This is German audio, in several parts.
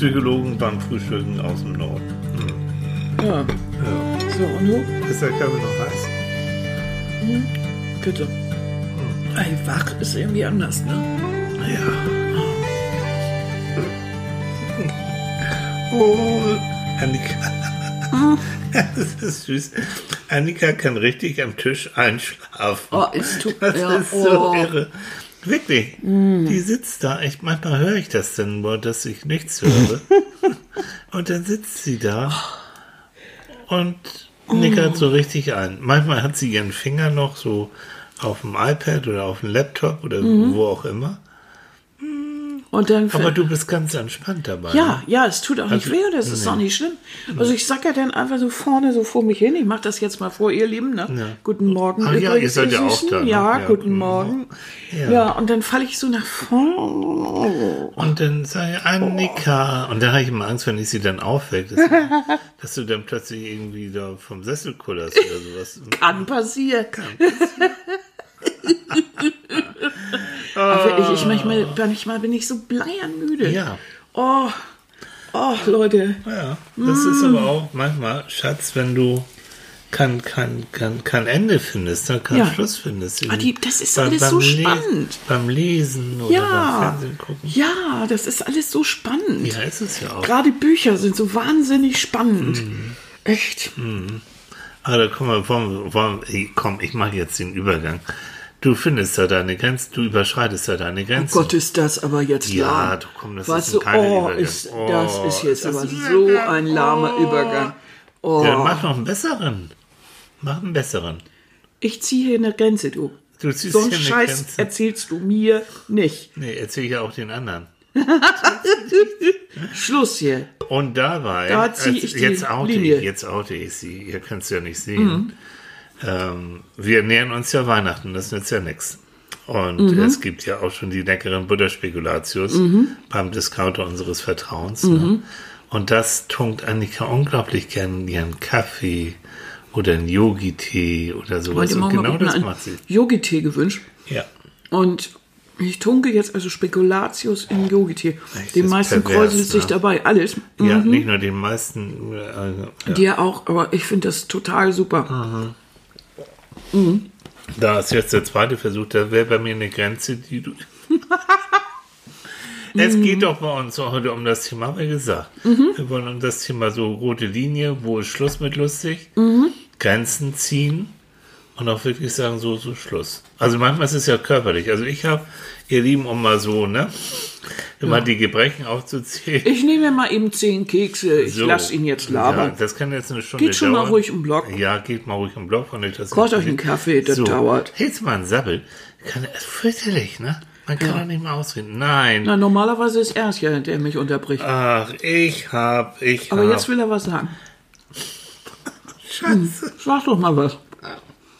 Psychologen beim Frühstücken aus dem Norden. Hm. Ja. Ja. So, und du? Ist der Kaffee noch heiß? Bitte. Ey, wach ist irgendwie anders, ne? Ja. Oh, Annika. Das ist süß. Annika kann richtig am Tisch einschlafen. Oh, es tut Das ja, ist so oh. irre. Wirklich. Die sitzt da. Ich, manchmal höre ich das dann nur, dass ich nichts höre. und dann sitzt sie da und nickert so richtig ein. Manchmal hat sie ihren Finger noch so auf dem iPad oder auf dem Laptop oder wo auch immer. Und dann Aber du bist ganz entspannt dabei. Ja, ja, es tut auch nicht Also, weh und es ist auch nicht schlimm. Also ich sag ja dann einfach so vorne so vor mich hin. Ich mach das jetzt mal vor, ihr Lieben. Ne? Ja. Guten Morgen. Ach ja, ihr seid ja auch da, ne? Ja, Ja, guten guten Morgen. Ja. Ja. und dann falle ich so nach vorne. Und dann sei Annika. Und dann habe ich immer Angst, wenn ich sie dann aufwecke, dass, dass du dann plötzlich irgendwie da vom Sessel kullerst oder sowas. Kann passieren. Aber wirklich, ich manchmal, manchmal bin ich so bleiernmüde. Ja. Oh, oh, Leute. Ja, das ist aber auch manchmal, Schatz, wenn du kein, kein, kein, kein Ende findest, dann kein Ja. Schluss findest. Ah, die- das ist Beim- alles beim so Le- spannend. Beim Lesen oder beim Ja, Fernsehen gucken. ja, das ist alles so spannend. Ja, ist es ja auch. Gerade Bücher sind so wahnsinnig spannend. Mhm. Echt. Aber da komm ey, komm, ich mache jetzt den Übergang. Du findest da deine Grenzen, du überschreitest da deine Oh Grenzen. Gott, ist das aber jetzt Ja, lahm. du, komm, das weißt ist du, keine oh, ist, das Oh, ist jetzt ist das aber ein so ein lahmer Oh. Übergang. Oh, Dann mach noch einen besseren. Mach einen besseren. ich ziehe hier eine Grenze, du. Du ziehst So einen hier eine Scheiß Grenze. erzählst du mir nicht. Nee, erzähl ich ja auch den anderen. Schluss hier. Und dabei, Da zieh als- ich die jetzt, oute Linie. ich, jetzt oute ich sie, ihr könnt es ja nicht sehen. Ähm, wir nähern uns ja Weihnachten, das nützt ja nichts. Und es gibt ja auch schon die leckeren Butterspekulatius beim Discounter unseres Vertrauens. Ne? Und das tunkt Annika unglaublich gern ihren Kaffee oder einen Yogi-Tee oder sowas. Und genau das macht sie. Yogi-Tee gewünscht. Ja. Und ich tunke jetzt also Spekulatius in Yogi-Tee. Den meisten pervers, kräuselt sich ne? dabei alles. Ja, nicht nur den meisten. Äh, ja. Dir auch, aber ich finde das total super. Da ist jetzt der zweite Versuch, da wäre bei mir eine Grenze, die du. es geht doch bei uns heute um das Thema, haben wir gesagt. Wir wollen um das Thema so rote Linie, wo ist Schluss mit lustig, Grenzen ziehen und auch wirklich sagen, so, so Schluss. Also manchmal ist es ja körperlich. Also ich habe, ihr Lieben, um mal so, ne, immer die Gebrechen aufzuzählen. Ich nehme mir mal eben zehn Kekse. Ich So. lasse ihn jetzt Ja, labern. das kann jetzt eine Stunde Geht schon mal dauern. ruhig im Block. Ja, geht mal ruhig im Block. Kocht euch einen Kaffee, das dauert. Jetzt mal ein Sabbel. Kann, fürchterlich, ne? Man kann doch nicht mal ausreden. Nein. Na, normalerweise ist er es ja, der mich unterbricht. Ach, ich hab, ich Aber hab. jetzt will er was sagen. Schatz. Sag doch mal was.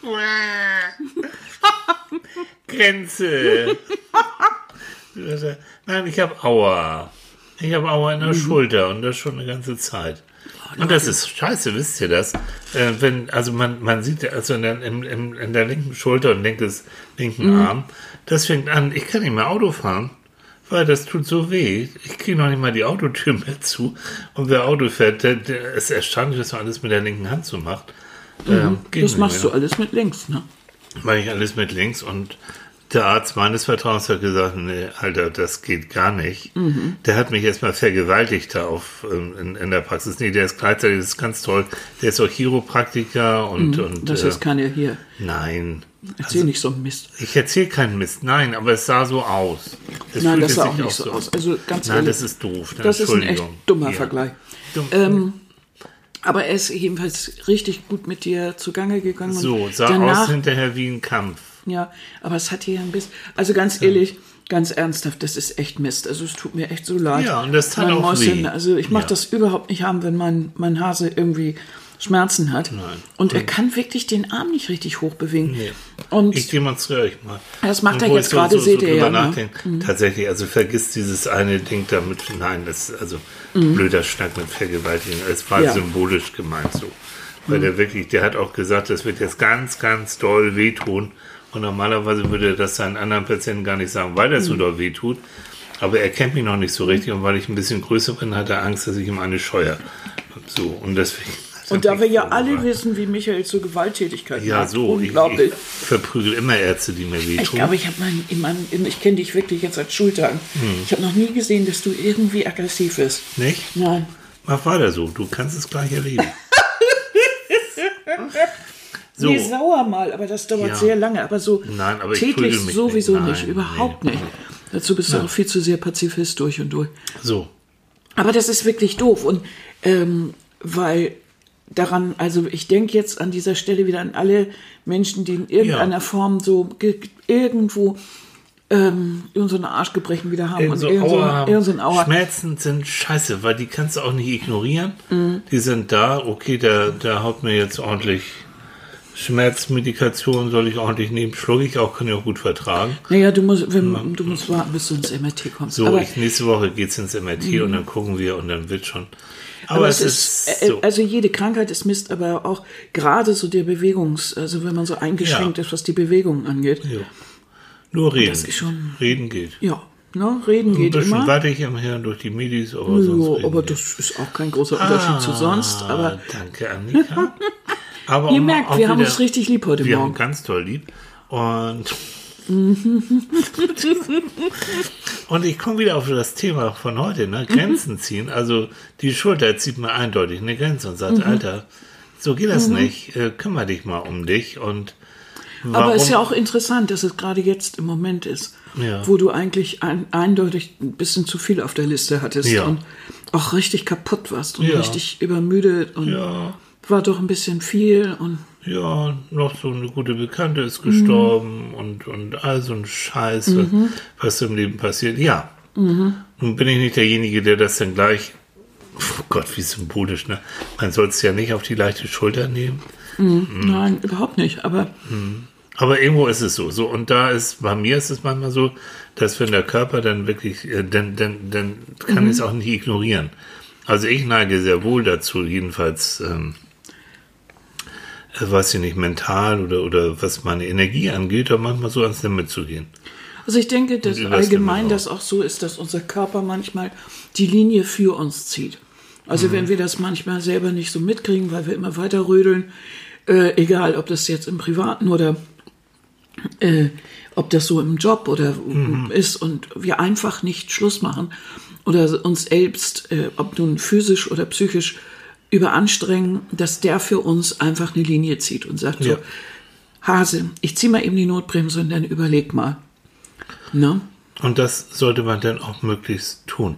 Grenze. Nein, ich habe Aua. Ich habe Aua in der Schulter und das schon eine ganze Zeit. Und das ist scheiße, wisst ihr das? Äh, wenn, also man, man sieht also in der, im, im, in der linken Schulter und linkes, linken Arm, das fängt an, ich kann nicht mehr Auto fahren, weil das tut so weh. Ich kriege noch nicht mal die Autotür mehr zu. Und wer Auto fährt, der, der ist erstaunlich, dass man alles mit der linken Hand so macht. Ähm, geht Das machst mehr. du alles mit links, ne? Mache ich alles mit links und der Arzt meines Vertrauens hat gesagt, nee, Alter, das geht gar nicht. Mhm. Der hat mich erstmal vergewaltigt da auf, ähm, in, in der Praxis. Nee, der ist gleichzeitig, das ist ganz toll. Der ist auch Chiropraktiker und, und Mhm. Das äh, jetzt kann er hier. nein. Erzähl nicht so einen Mist. Ich erzähle keinen Mist. Nein, aber es sah so aus. Es Nein, das sah auch nicht so aus. Also ganz Nein, ehrlich, das ist doof. ne? das ist ein echt dummer Ja. Vergleich. Dumm. Ähm, aber er ist jedenfalls richtig gut mit dir zugange gegangen. so, sah danach, aus hinterher wie ein Kampf. Ja, aber es hat hier ein bisschen. Also ganz ehrlich, ganz ernsthaft, das ist echt Mist. Also es tut mir echt so leid. Ja, und das tat Mein auch weh. Also ich mag Ja. das überhaupt nicht haben, wenn mein, mein Hase irgendwie Schmerzen hat. Nein. Und er kann wirklich den Arm nicht richtig hochbewegen. Und Ich demonstriere euch mal. Das macht er jetzt gerade, so, seht so ihr ja, ne? nachdenke. Tatsächlich, also vergiss dieses eine Ding damit. Nein, das ist also blöder Schnack mit Vergewaltigung. Es war Mhm. Ja. Mhm. symbolisch gemeint so. Weil der wirklich, der hat auch gesagt, das wird jetzt ganz, ganz doll wehtun. Und normalerweise würde er das seinen anderen Patienten gar nicht sagen, weil das so Mhm. doll wehtut. Aber er kennt mich noch nicht so richtig und weil ich ein bisschen größer bin, hat er Angst, dass ich ihm eine scheuer. So, und deswegen. Und da wir ja alle wissen, wie Michael zur Gewalttätigkeit Ja, neigt, so. Ich, unglaublich. ich verprügel immer Ärzte, die mir Ich, wehtun. glaube, ich habe meinen, in meinem, in, ich kenne dich wirklich jetzt seit Schultagen. Ich habe noch nie gesehen, dass du irgendwie aggressiv bist. Nicht? Nein. Mach weiter so. Du kannst es gleich erleben. so. Nee, sauer mal, aber das dauert Ja. sehr lange. Aber so Nein, aber ich täglich sowieso nicht. nicht, Nein, überhaupt nee. nicht. Dazu bist du auch viel zu sehr Pazifist durch und durch. So. Aber das ist wirklich doof. Und ähm, weil daran, also ich denke jetzt an dieser Stelle wieder an alle Menschen, die in irgendeiner Ja. Form so ge- irgendwo ähm, irgend so Arschgebrechen wieder haben Irgend und so irgend so, Aua irgend so ein Auer. Schmerzen sind scheiße, weil die kannst du auch nicht ignorieren. Mhm. Die sind da. Okay, der, der haut mir jetzt ordentlich Schmerzmedikation, soll ich ordentlich nehmen. Schluck ich auch, kann ich auch gut vertragen. Naja, du musst, wenn, du musst warten, bis du ins MRT kommst. So, Mhm. ich, nächste Woche geht's ins MRT und dann gucken wir und dann wird schon. Aber, aber es es ist, äh, so. also jede Krankheit ist Mist, aber auch gerade so der Bewegungs, also wenn man so eingeschränkt Ja. ist, was die Bewegung angeht. ja. Nur reden. Das ist schon- Reden geht. Ja, ne, reden Ein geht bisschen immer. warte ich am Hirn durch die Midis, aber sonst Ja, reden aber geht. das ist auch kein großer Unterschied zu sonst. Ah, Aber danke, Annika. Aber ihr merkt, wir haben uns richtig lieb heute Wir haben Morgen. ganz toll lieb. Und, und ich komme wieder auf das Thema von heute, ne? Grenzen ziehen. Also die Schulter zieht mir eindeutig eine Grenze und sagt, Alter, so geht das nicht. Äh, kümmere dich mal um dich. Und Aber es ist ja warum- auch interessant, dass es gerade jetzt im Moment ist, Ja. wo du eigentlich ein, eindeutig ein bisschen zu viel auf der Liste hattest Ja. und auch richtig kaputt warst und Ja. richtig übermüdet und war doch ein bisschen viel und ja, noch so eine gute Bekannte ist gestorben und, und all so ein Scheiß, was, was im Leben passiert. Ja. Nun bin ich nicht derjenige, der das dann gleich, oh Gott, wie symbolisch, ne? Man soll es ja nicht auf die leichte Schulter nehmen. nein, überhaupt nicht. Aber Aber irgendwo ist es so. So, und da ist, bei mir ist es manchmal so, dass wenn der Körper dann wirklich, äh, dann, dann, dann kann ich es auch nicht ignorieren. Also ich neige sehr wohl dazu, jedenfalls, ähm, äh, weiß ich nicht, mental oder, oder was meine Energie angeht, da manchmal so ans Limit zu gehen. also ich denke, dass allgemein das auch so ist, dass unser Körper manchmal die Linie für uns zieht. Also Mhm. wenn wir das manchmal selber nicht so mitkriegen, weil wir immer weiter rödeln, äh, egal ob das jetzt im Privaten oder äh, ob das so im Job oder Mhm. ist und wir einfach nicht Schluss machen oder uns selbst, äh, ob nun physisch oder psychisch überanstrengen, dass der für uns einfach eine Linie zieht und sagt Ja. so, Hase, ich zieh mal eben die Notbremse und dann überleg mal. Ne? Und das sollte man dann auch möglichst tun.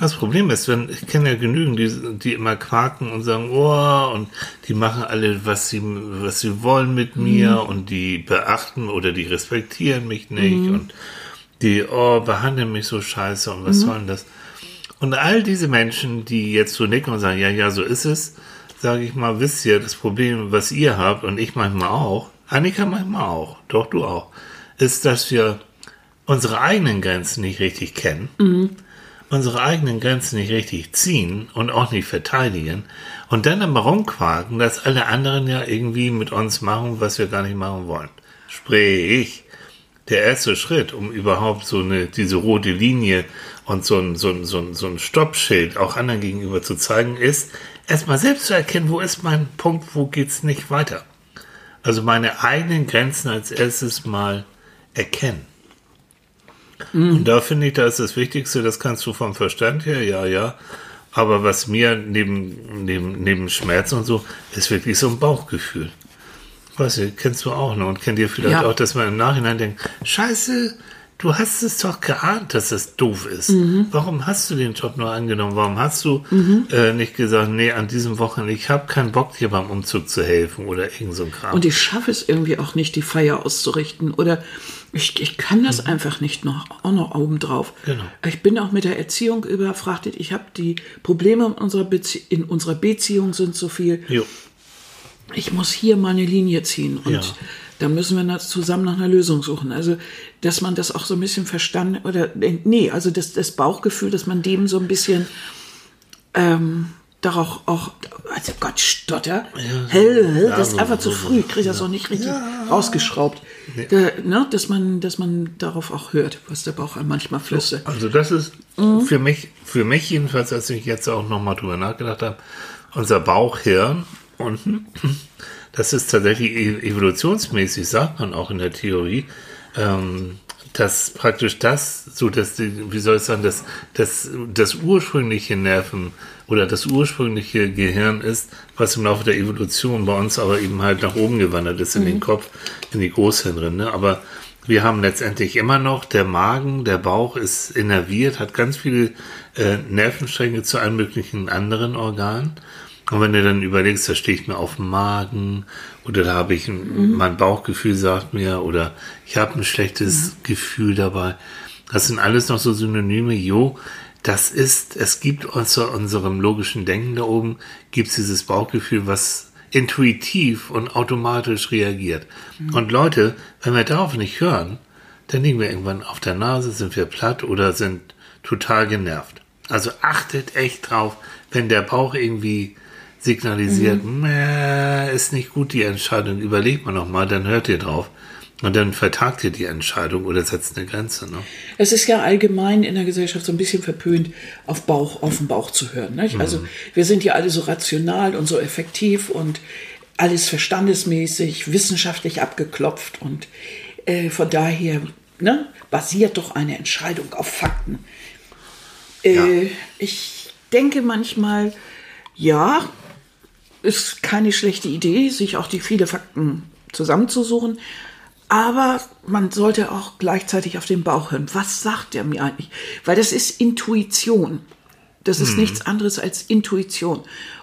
Das Problem ist, wenn, ich kenne ja genügend, die, die immer quaken und sagen, oh, und die machen alle, was sie, was sie wollen mit mir und die beachten oder die respektieren mich nicht und die, oh, behandeln mich so scheiße und was soll denn das? Und all diese Menschen, die jetzt so nicken und sagen, ja, ja, so ist es, sage ich mal, wisst ihr, das Problem, was ihr habt und ich manchmal auch, Annika manchmal auch, doch du auch, ist, dass wir unsere eigenen Grenzen nicht richtig kennen, unsere eigenen Grenzen nicht richtig ziehen und auch nicht verteidigen und dann aber rumquaken, dass alle anderen ja irgendwie mit uns machen, was wir gar nicht machen wollen. Sprich, der erste Schritt, um überhaupt so eine, diese rote Linie und so ein, so ein, so ein, so ein Stoppschild auch anderen gegenüber zu zeigen, ist, erstmal selbst zu erkennen, wo ist mein Punkt, wo geht's nicht weiter. Also meine eigenen Grenzen als erstes mal erkennen. Und da finde ich, da ist das Wichtigste, das kannst du vom Verstand her, ja, ja. Aber was mir neben, neben, neben Schmerz und so, ist wirklich so ein Bauchgefühl. Weißt du, kennst du auch, ne? Und kennt ihr vielleicht Ja. auch, dass man im Nachhinein denkt, scheiße, du hast es doch geahnt, dass das doof ist. Mhm. Warum hast du den Job nur angenommen? Warum hast du äh, nicht gesagt, nee, an diesem Wochenende, ich habe keinen Bock, dir beim Umzug zu helfen oder irgend so ein Kram. Und ich schaffe es irgendwie auch nicht, die Feier auszurichten. Oder ich, ich kann das einfach nicht noch, auch noch obendrauf. Mhm. Genau. Ich bin auch mit der Erziehung überfrachtet. Ich habe die Probleme in unserer, Bezie in unserer Beziehung sind so viel. jo. Ich muss hier mal eine Linie ziehen. Und Ja. Da müssen wir zusammen nach einer Lösung suchen. Also, dass man das auch so ein bisschen verstanden, oder, nee, also das, das Bauchgefühl, dass man dem so ein bisschen, ähm, darauf auch, also Gott, Stotter, hell, das ist einfach zu früh, ich kriege das auch nicht richtig rausgeschraubt. Da, ne, dass man, dass man darauf auch hört, was der Bauch manchmal flüstert. Also das ist für mich, für mich jedenfalls, als ich jetzt auch nochmal drüber nachgedacht habe, unser Bauchhirn unten, das ist tatsächlich e- evolutionsmäßig, sagt man auch in der Theorie, ähm, dass praktisch das, so dass wie soll ich sagen, dass das, das ursprüngliche Nerven oder das ursprüngliche Gehirn ist, was im Laufe der Evolution bei uns aber eben halt nach oben gewandert ist in den Kopf, in die Großhirnrinde. Aber wir haben letztendlich immer noch, der Magen, der Bauch ist innerviert, hat ganz viele äh, Nervenstränge zu allen möglichen anderen Organen. Und wenn du dann überlegst, da stehe ich mir auf dem Magen oder da habe ich ein, mein Bauchgefühl sagt mir oder ich habe ein schlechtes Gefühl dabei. Das sind alles noch so Synonyme. Jo, das ist, es gibt außer unserem logischen Denken da oben, gibt es dieses Bauchgefühl, was intuitiv und automatisch reagiert. Und Leute, wenn wir darauf nicht hören, dann liegen wir irgendwann auf der Nase, sind wir platt oder sind total genervt. Also achtet echt drauf, wenn der Bauch irgendwie signalisiert, "Mäh, ist nicht gut die Entscheidung, überlegt man nochmal, dann hört ihr drauf. Und dann vertagt ihr die Entscheidung oder setzt eine Grenze. Ne? Es ist ja allgemein in der Gesellschaft so ein bisschen verpönt, auf Bauch, auf den Bauch zu hören. Nicht? Also wir sind ja alle so rational und so effektiv und alles verstandesmäßig, wissenschaftlich abgeklopft und äh, von daher ne, basiert doch eine Entscheidung auf Fakten. Äh, Ja. Ich denke manchmal, ja, ist keine schlechte Idee, sich auch die viele Fakten zusammenzusuchen. Aber man sollte auch gleichzeitig auf den Bauch hören. Was sagt er mir eigentlich? Weil das ist Intuition. Das ist nichts anderes als Intuition.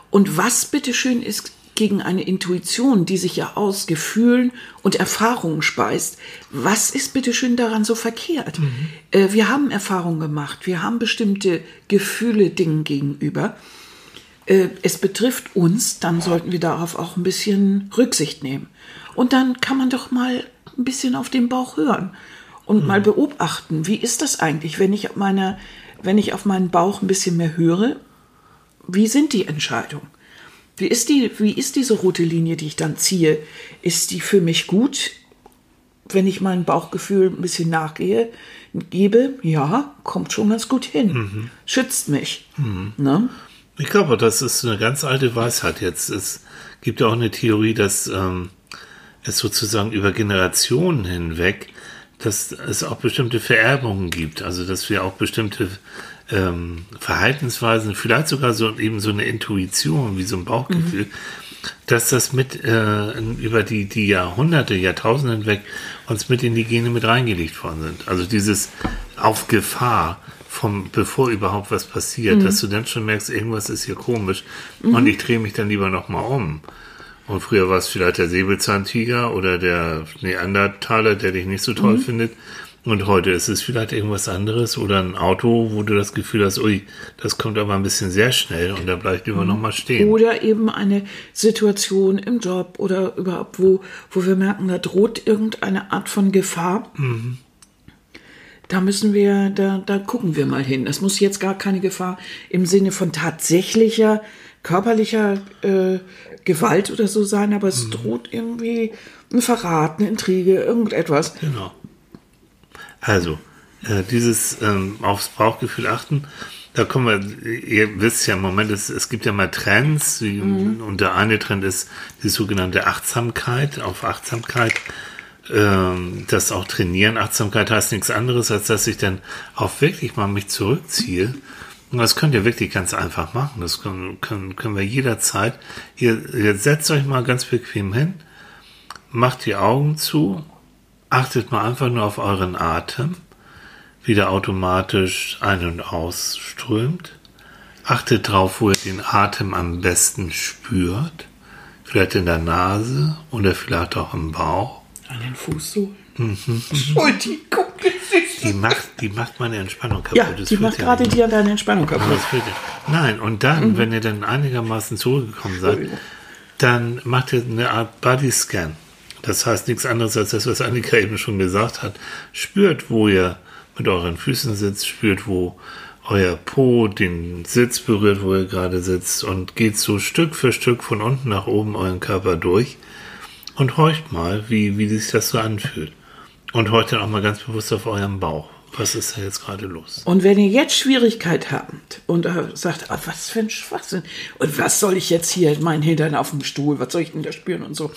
Und was bitteschön ist gegen eine Intuition, die sich ja aus Gefühlen und Erfahrungen speist, was ist bitteschön daran so verkehrt? Äh, wir haben Erfahrungen gemacht, wir haben bestimmte Gefühle Dingen gegenüber äh, es betrifft uns, dann sollten wir darauf auch ein bisschen Rücksicht nehmen. Und dann kann man doch mal ein bisschen auf den Bauch hören und mal beobachten, wie ist das eigentlich, wenn ich auf meine, wenn ich auf meinen Bauch ein bisschen mehr höre, wie sind die Entscheidungen? Wie ist die, wie ist diese rote Linie, die ich dann ziehe? Ist die für mich gut, wenn ich meinem Bauchgefühl ein bisschen nachgehe, gebe? Ja, kommt schon ganz gut hin. Schützt mich. Ne? Ich glaube, das ist eine ganz alte Weisheit jetzt. Es gibt ja auch eine Theorie, dass ähm, es sozusagen über Generationen hinweg, dass es auch bestimmte Vererbungen gibt. Also, dass wir auch bestimmte ähm, Verhaltensweisen, vielleicht sogar so eben so eine Intuition, wie so ein Bauchgefühl, dass das mit äh, über die, die Jahrhunderte, Jahrtausende hinweg uns mit in die Gene mit reingelegt worden sind. Also dieses auf Gefahr vom, bevor überhaupt was passiert, dass du dann schon merkst, irgendwas ist hier komisch und ich drehe mich dann lieber nochmal um. Und früher war es vielleicht der Säbelzahntiger oder der Neandertaler, der dich nicht so toll findet. Und heute ist es vielleicht irgendwas anderes oder ein Auto, wo du das Gefühl hast, ui, das kommt aber ein bisschen sehr schnell und da bleibt lieber noch nochmal stehen. Oder eben eine Situation im Job oder überhaupt, wo, wo wir merken, da droht irgendeine Art von Gefahr. Da müssen wir, da, da gucken wir mal hin. Es muss jetzt gar keine Gefahr im Sinne von tatsächlicher körperlicher äh, Gewalt oder so sein, aber es droht irgendwie ein Verrat, eine Intrige, irgendetwas. Genau. Also, äh, dieses ähm, aufs Bauchgefühl achten, da kommen wir, ihr wisst ja im Moment, es, es gibt ja mal Trends, wie, und der eine Trend ist die sogenannte Achtsamkeit, auf Achtsamkeit, ähm, das auch trainieren. Achtsamkeit heißt nichts anderes, als dass ich dann auch wirklich mal mich zurückziehe. Und das könnt ihr wirklich ganz einfach machen. Das können, können, können wir jederzeit. Ihr, ihr setzt euch mal ganz bequem hin, macht die Augen zu, achtet mal einfach nur auf euren Atem, wie der automatisch ein- und ausströmt. Achtet drauf, wo ihr den Atem am besten spürt. Vielleicht in der Nase oder vielleicht auch im Bauch. An den Fußsohlen. Entschuldigung, das ist Die macht, die macht meine Entspannung kaputt. Ja, Das die macht ja gerade dir deine Entspannung kaputt. Nein, und dann, wenn ihr dann einigermaßen zurückgekommen seid, Entschuldigung. dann macht ihr eine Art Bodyscan. Das heißt nichts anderes als das, was Annika eben schon gesagt hat. Spürt, wo ihr mit euren Füßen sitzt, spürt, wo, euer Po den Sitz berührt, wo ihr gerade sitzt und geht so Stück für Stück von unten nach oben euren Körper durch und horcht mal, wie, wie sich das so anfühlt. Und horcht dann auch mal ganz bewusst auf euren Bauch. Was ist da jetzt gerade los? Und wenn ihr jetzt Schwierigkeit habt und äh, sagt, ah, was für ein Schwachsinn und was soll ich jetzt hier, mein Hintern auf dem Stuhl, was soll ich denn da spüren und so,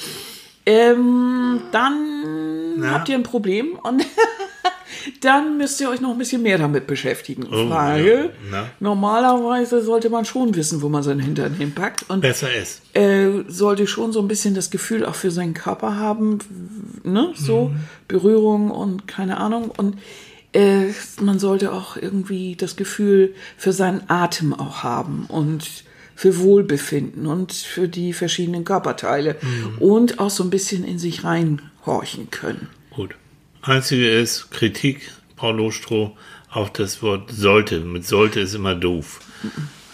ähm, dann Na? habt ihr ein Problem und dann müsst ihr euch noch ein bisschen mehr damit beschäftigen, Oh, weil ja. Normalerweise sollte man schon wissen, wo man seinen Hintern hinpackt und Besser ist. äh, sollte schon so ein bisschen das Gefühl auch für seinen Körper haben, ne, so Berührung und keine Ahnung und äh, man sollte auch irgendwie das Gefühl für seinen Atem auch haben und für Wohlbefinden und für die verschiedenen Körperteile und auch so ein bisschen in sich reinhorchen können. Gut. Einzige ist Kritik, Paulo Stroh, auf das Wort sollte. Mit sollte ist immer doof.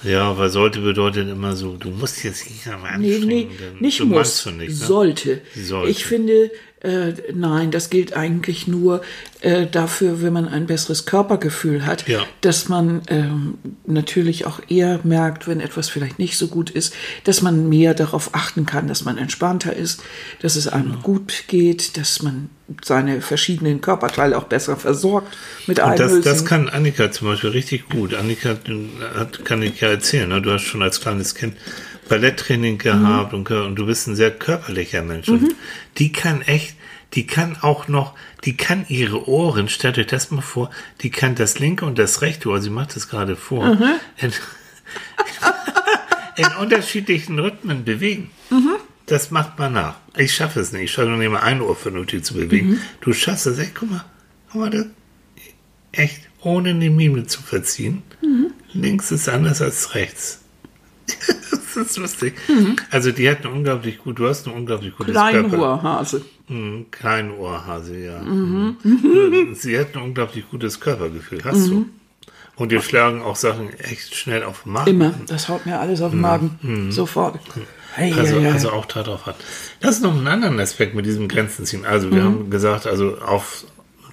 Ja, weil sollte bedeutet immer so, du musst jetzt nicht Nee, anstrengen. nee, denn nicht du muss, nicht, ne? sollte. Sollte. Ich finde, äh, nein, das gilt eigentlich nur äh, dafür, wenn man ein besseres Körpergefühl hat, Ja. dass man ähm, natürlich auch eher merkt, wenn etwas vielleicht nicht so gut ist, dass man mehr darauf achten kann, dass man entspannter ist, dass es einem gut geht, dass man seine verschiedenen Körperteile auch besser versorgt mit Und das, das kann Annika zum Beispiel richtig gut. Annika hat, kann ich ja erzählen, ne? du hast schon als kleines Kind Balletttraining gehabt und, und du bist ein sehr körperlicher Mensch. Und die kann echt, die kann auch noch, die kann ihre Ohren, stellt euch das mal vor, die kann das linke und das rechte Ohr, sie macht das gerade vor, in, in unterschiedlichen Rhythmen bewegen. Das macht man nach. Ich schaffe es nicht. Ich schaffe noch nicht mal ein Ohr vernünftig zu bewegen. Du schaffst es echt. Guck mal. Guck mal, das, echt, ohne die Mime zu verziehen. Links ist anders als rechts. das ist lustig. Also die hat eine unglaublich gut, du hast ein unglaublich gutes Klein. Ohrhase. Mhm, Kein Ohrhase, ja. Mhm. Sie hat ein unglaublich gutes Körpergefühl, hast du. Und dir schlagen auch Sachen echt schnell auf den Magen. Immer. Das haut mir alles auf den Magen. Sofort. Hey, Also, ja, ja. also auch darauf hat. Das ist noch ein anderer Aspekt mit diesem Grenzen ziehen. Also wir haben gesagt, also auf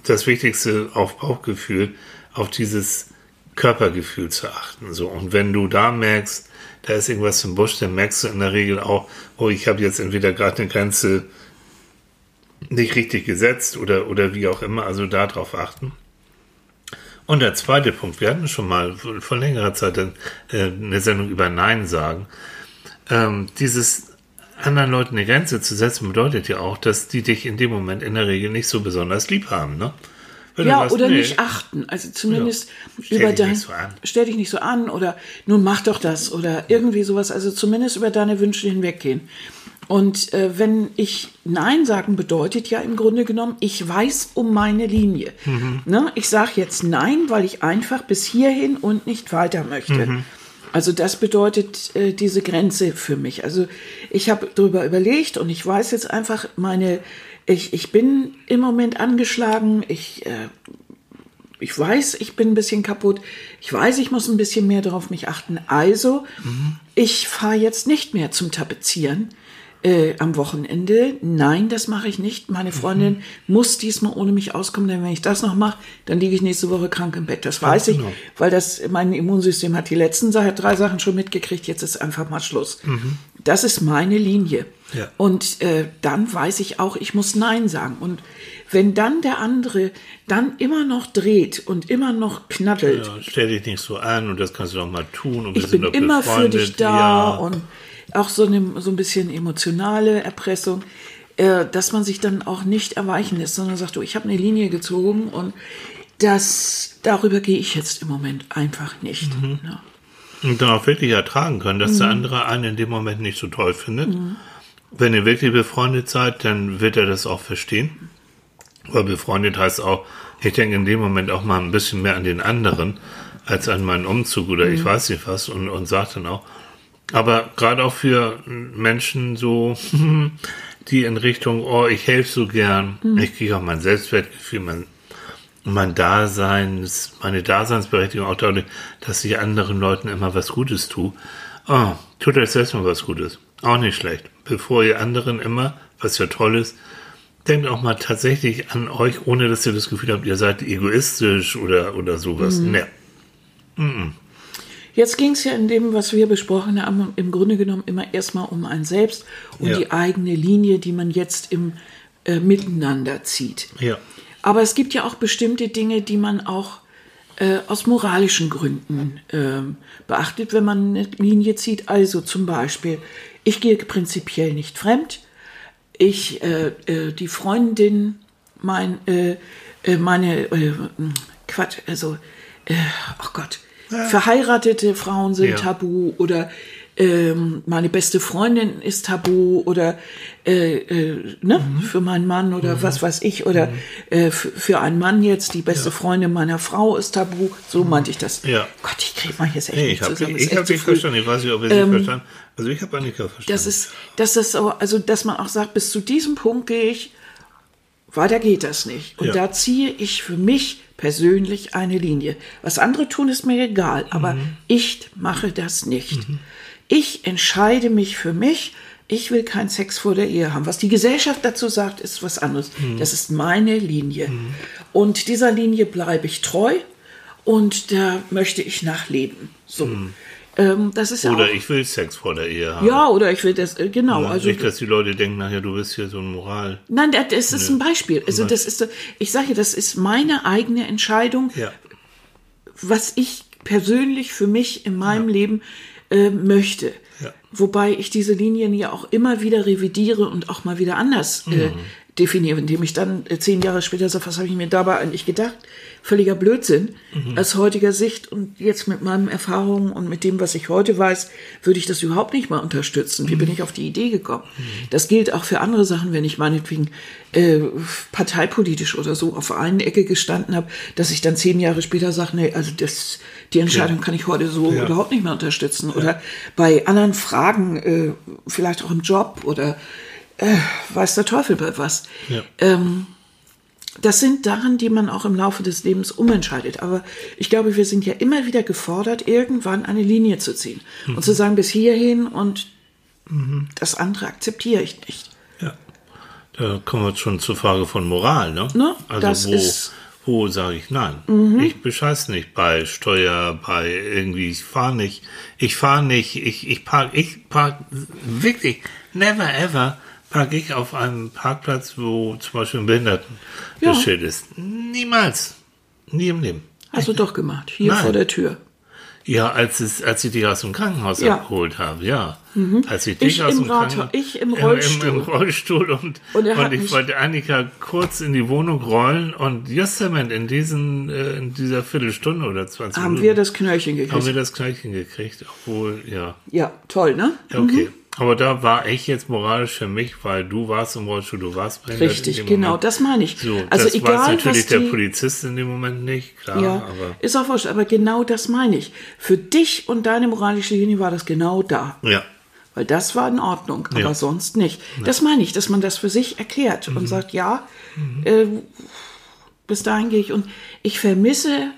das Wichtigste auf Bauchgefühl, auf dieses Körpergefühl zu achten. So und wenn du da merkst, da ist irgendwas im Busch, dann merkst du in der Regel auch, oh, ich habe jetzt entweder gerade eine Grenze nicht richtig gesetzt oder oder wie auch immer. Also darauf achten. Und der zweite Punkt, wir hatten schon mal vor längerer Zeit äh, eine Sendung über Nein sagen ähm, dieses anderen Leuten eine Grenze zu setzen, bedeutet ja auch, dass die dich in dem Moment in der Regel nicht so besonders lieb haben, ne? Ja, sagst, oder nee, nicht achten. Also zumindest Ja. Stell über dein. so. Stell dich nicht so an oder nun mach doch das oder irgendwie sowas. Also zumindest über deine Wünsche hinweggehen. Und äh, wenn ich Nein sagen bedeutet ja im Grunde genommen, ich weiß um meine Linie. Mhm. Ne? Ich sage jetzt Nein, weil ich einfach bis hierhin und nicht weiter möchte. Mhm. Also das bedeutet äh, diese Grenze für mich. Also ich habe darüber überlegt und ich weiß jetzt einfach meine, ich, ich bin im Moment angeschlagen, ich, äh, ich weiß, ich bin ein bisschen kaputt, ich weiß, ich muss ein bisschen mehr darauf mich achten. Also ich fahre jetzt nicht mehr zum Tapezieren. Äh, am Wochenende. Nein, das mache ich nicht. Meine Freundin muss diesmal ohne mich auskommen, denn wenn ich das noch mache, dann liege ich nächste Woche krank im Bett. Das weiß ich, genau. weil das mein Immunsystem hat die letzten drei Sachen schon mitgekriegt. Jetzt ist einfach mal Schluss. Das ist meine Linie. Ja. Und äh, dann weiß ich auch, ich muss Nein sagen. Und wenn dann der andere dann immer noch dreht und immer noch knattelt, Ja, stell dich nicht so an und das kannst du doch mal tun und wir ich sind bin immer für befreundet. dich da ja. und auch so, eine, so ein bisschen emotionale Erpressung, äh, dass man sich dann auch nicht erweichen lässt, sondern sagt, du, ich habe eine Linie gezogen und das, darüber gehe ich jetzt im Moment einfach nicht. Mhm. Ja. Und dann auch wirklich ertragen können, dass Mhm. der andere einen in dem Moment nicht so toll findet. Wenn ihr wirklich befreundet seid, dann wird er das auch verstehen. Weil befreundet heißt auch, ich denke in dem Moment auch mal ein bisschen mehr an den anderen als an meinen Umzug oder Mhm. ich weiß nicht was und, und sagt dann auch. Aber gerade auch für Menschen so, die in Richtung, oh, ich helfe so gern, Mhm. ich kriege auch mein Selbstwertgefühl, mein, mein Dasein, meine Daseinsberechtigung auch dadurch, dass ich anderen Leuten immer was Gutes tue. Oh, tut euch selbst mal was Gutes. Auch nicht schlecht. Bevor ihr anderen immer, was ja toll ist, denkt auch mal tatsächlich an euch, ohne dass ihr das Gefühl habt, ihr seid egoistisch oder, oder sowas. Mhm. Nee. Jetzt ging es ja in dem, was wir besprochen haben, im Grunde genommen immer erstmal um ein Selbst und Ja. die eigene Linie, die man jetzt im äh, Miteinander zieht. Ja. Aber es gibt ja auch bestimmte Dinge, die man auch äh, aus moralischen Gründen ähm, beachtet, wenn man eine Linie zieht. Also zum Beispiel, ich gehe prinzipiell nicht fremd. Ich, äh, äh, die Freundin, mein, äh, äh, meine, äh, Quatsch, also, äh, oh Gott, verheiratete Frauen sind Ja. tabu oder ähm, meine beste Freundin ist tabu oder äh, äh, ne, Mhm. für meinen Mann oder was weiß ich oder äh, für, einen Mann jetzt die beste Freundin meiner Frau ist tabu. So meinte ich das. Mhm. Ja. Gott, ich kriege mal jetzt echt Nee, ich habe zusammen. ich Ist echt hab zu dich. Ähm, verstanden. Ich weiß nicht, ob ihr sie verstanden Also ich habe Annika verstanden. Das ist, das ist so, also dass man auch sagt, bis zu diesem Punkt gehe ich, weiter geht das nicht. Und Ja. da ziehe ich für mich persönlich eine Linie. Was andere tun, ist mir egal, aber Mhm. ich mache das nicht. Ich entscheide mich für mich. Ich will keinen Sex vor der Ehe haben. Was die Gesellschaft dazu sagt, ist was anderes. Mhm. Das ist meine Linie. Und dieser Linie bleibe ich treu und da möchte ich nachleben. So. Ähm, das ist ja Mhm. Oder auch, ich will Sex vor der Ehe haben. ja, oder ich will das, äh, genau. Ja, Also, nicht, dass die Leute denken, nachher du bist hier so ein Moral. Nein, das das ist ein Beispiel. Also das ist, ich sage, das ist meine eigene Entscheidung, Ja. was ich persönlich für mich in meinem Leben äh, möchte. Ja. Wobei ich diese Linien ja auch immer wieder revidiere und auch mal wieder anders Mhm. Definiere, indem ich dann äh, zehn Jahre später sage, was habe ich mir dabei eigentlich gedacht? Völliger Blödsinn Mhm. aus heutiger Sicht und jetzt mit meinen Erfahrungen und mit dem, was ich heute weiß, würde ich das überhaupt nicht mal unterstützen. Wie Mhm. bin ich auf die Idee gekommen? Das gilt auch für andere Sachen, wenn ich meinetwegen äh, parteipolitisch oder so auf einer Ecke gestanden habe, dass ich dann zehn Jahre später sage, nee, also das, die Entscheidung kann ich heute so Ja. überhaupt nicht mehr unterstützen. Oder bei anderen Fragen, äh, vielleicht auch im Job oder äh, weiß der Teufel bei was. Ja. Ähm, das sind Sachen, die man auch im Laufe des Lebens umentscheidet. Aber ich glaube, wir sind ja immer wieder gefordert, irgendwann eine Linie zu ziehen und zu sagen, bis hierhin und das andere akzeptiere ich nicht. Ja. Da kommen wir schon zur Frage von Moral, ne? Ne? Also Das wo, wo sage ich nein? Ich bescheiß nicht bei Steuer, bei irgendwie, ich fahre nicht, ich fahre nicht, ich, ich park, ich park wirklich, never ever park ich auf einem Parkplatz, wo zum Beispiel ein Behindertenschild ist. Niemals. Nie im Leben. Hast du doch gemacht, hier Nein. vor der Tür. Ja, als, es, als ich dich aus dem Krankenhaus Ja. abgeholt habe, ja. Als ich Ich dich aus im dem Krankenhaus... ich im Im, Rollstuhl. im Rollstuhl und, Und und ich wollte Annika kurz in die Wohnung rollen und justament in, diesen, äh, in dieser Viertelstunde oder 20 Haben Minuten wir das Knöllchen haben gekriegt. wir das Knöllchen gekriegt, obwohl, ja. Ja, toll, ne? Ja, Okay. Aber da war ich jetzt moralisch für mich, weil du warst im Rollstuhl, du warst behindert Richtig, genau, Moment. das meine ich. So, also das egal, weiß natürlich der die, Polizist in dem Moment nicht, klar, Ja, aber ist auch wurscht, aber genau das meine ich. Für dich und deine moralische Linie war das genau da. ja. Weil das war in Ordnung, aber Ja. sonst nicht. Das meine ich, dass man das für sich erklärt Mhm. und sagt, ja, äh, bis dahin gehe ich. Und ich vermisse,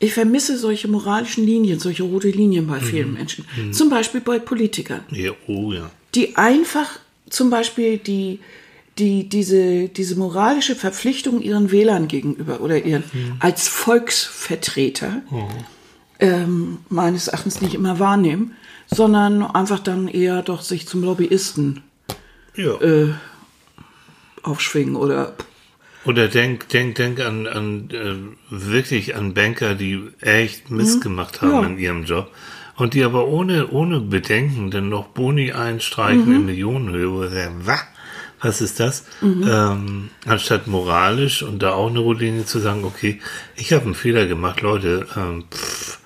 ich vermisse solche moralischen Linien, solche rote Linien bei Mhm. vielen Menschen. Zum Beispiel bei Politikern, ja. Oh ja. die einfach zum Beispiel die, die, diese, diese moralische Verpflichtung ihren Wählern gegenüber oder ihren Mhm. als Volksvertreter Oh. ähm, meines Erachtens nicht immer wahrnehmen, sondern einfach dann eher doch sich zum Lobbyisten Ja. Äh. aufschwingen oder Oder denk, denk, denk an, an äh, wirklich an Banker, die echt Mist gemacht haben Mhm. Ja. in ihrem Job und die aber ohne, ohne Bedenken dann noch Boni einstreichen Mhm. in Millionenhöhe. wo sie sagen, "Wa? Was ist das? Mhm. Ähm, anstatt moralisch und da auch eine Routine zu sagen, okay, ich habe einen Fehler gemacht, Leute, ähm, pff,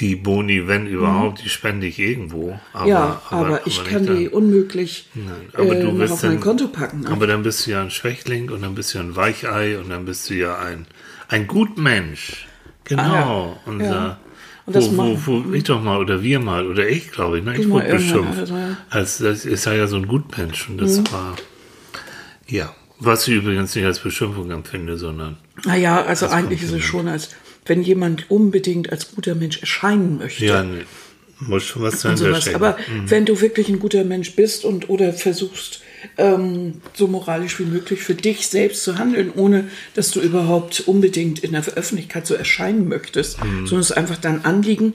die Boni, wenn überhaupt, die spende ich irgendwo. Aber, Mhm. ja, aber, ich aber kann die dann. unmöglich Nein, aber äh, du auf mein dann- Konto packen. ne? Aber dann bist du ja ein Schwächling und dann bist du ja ein Weichei und dann bist du ja ein, ein Gutmensch. Genau. Ah. Unser, Ja. Und das wo, wo, wo ich doch mal, oder wir mal, oder ich glaube ich, ne? ich wurde beschimpft. also, ja. Als, das ist ja so ein Gutmensch und das Mhm. war, ja, was ich übrigens nicht als Beschimpfung empfinde, sondern, Naja, also eigentlich ist es schon, als wenn jemand unbedingt als guter Mensch erscheinen möchte. ja, muss schon was dahinter sowas. Aber wenn du wirklich ein guter Mensch bist und oder versuchst, ähm, so moralisch wie möglich für dich selbst zu handeln, ohne dass du überhaupt unbedingt in der Öffentlichkeit so erscheinen möchtest, Mhm. sondern es ist einfach dein Anliegen,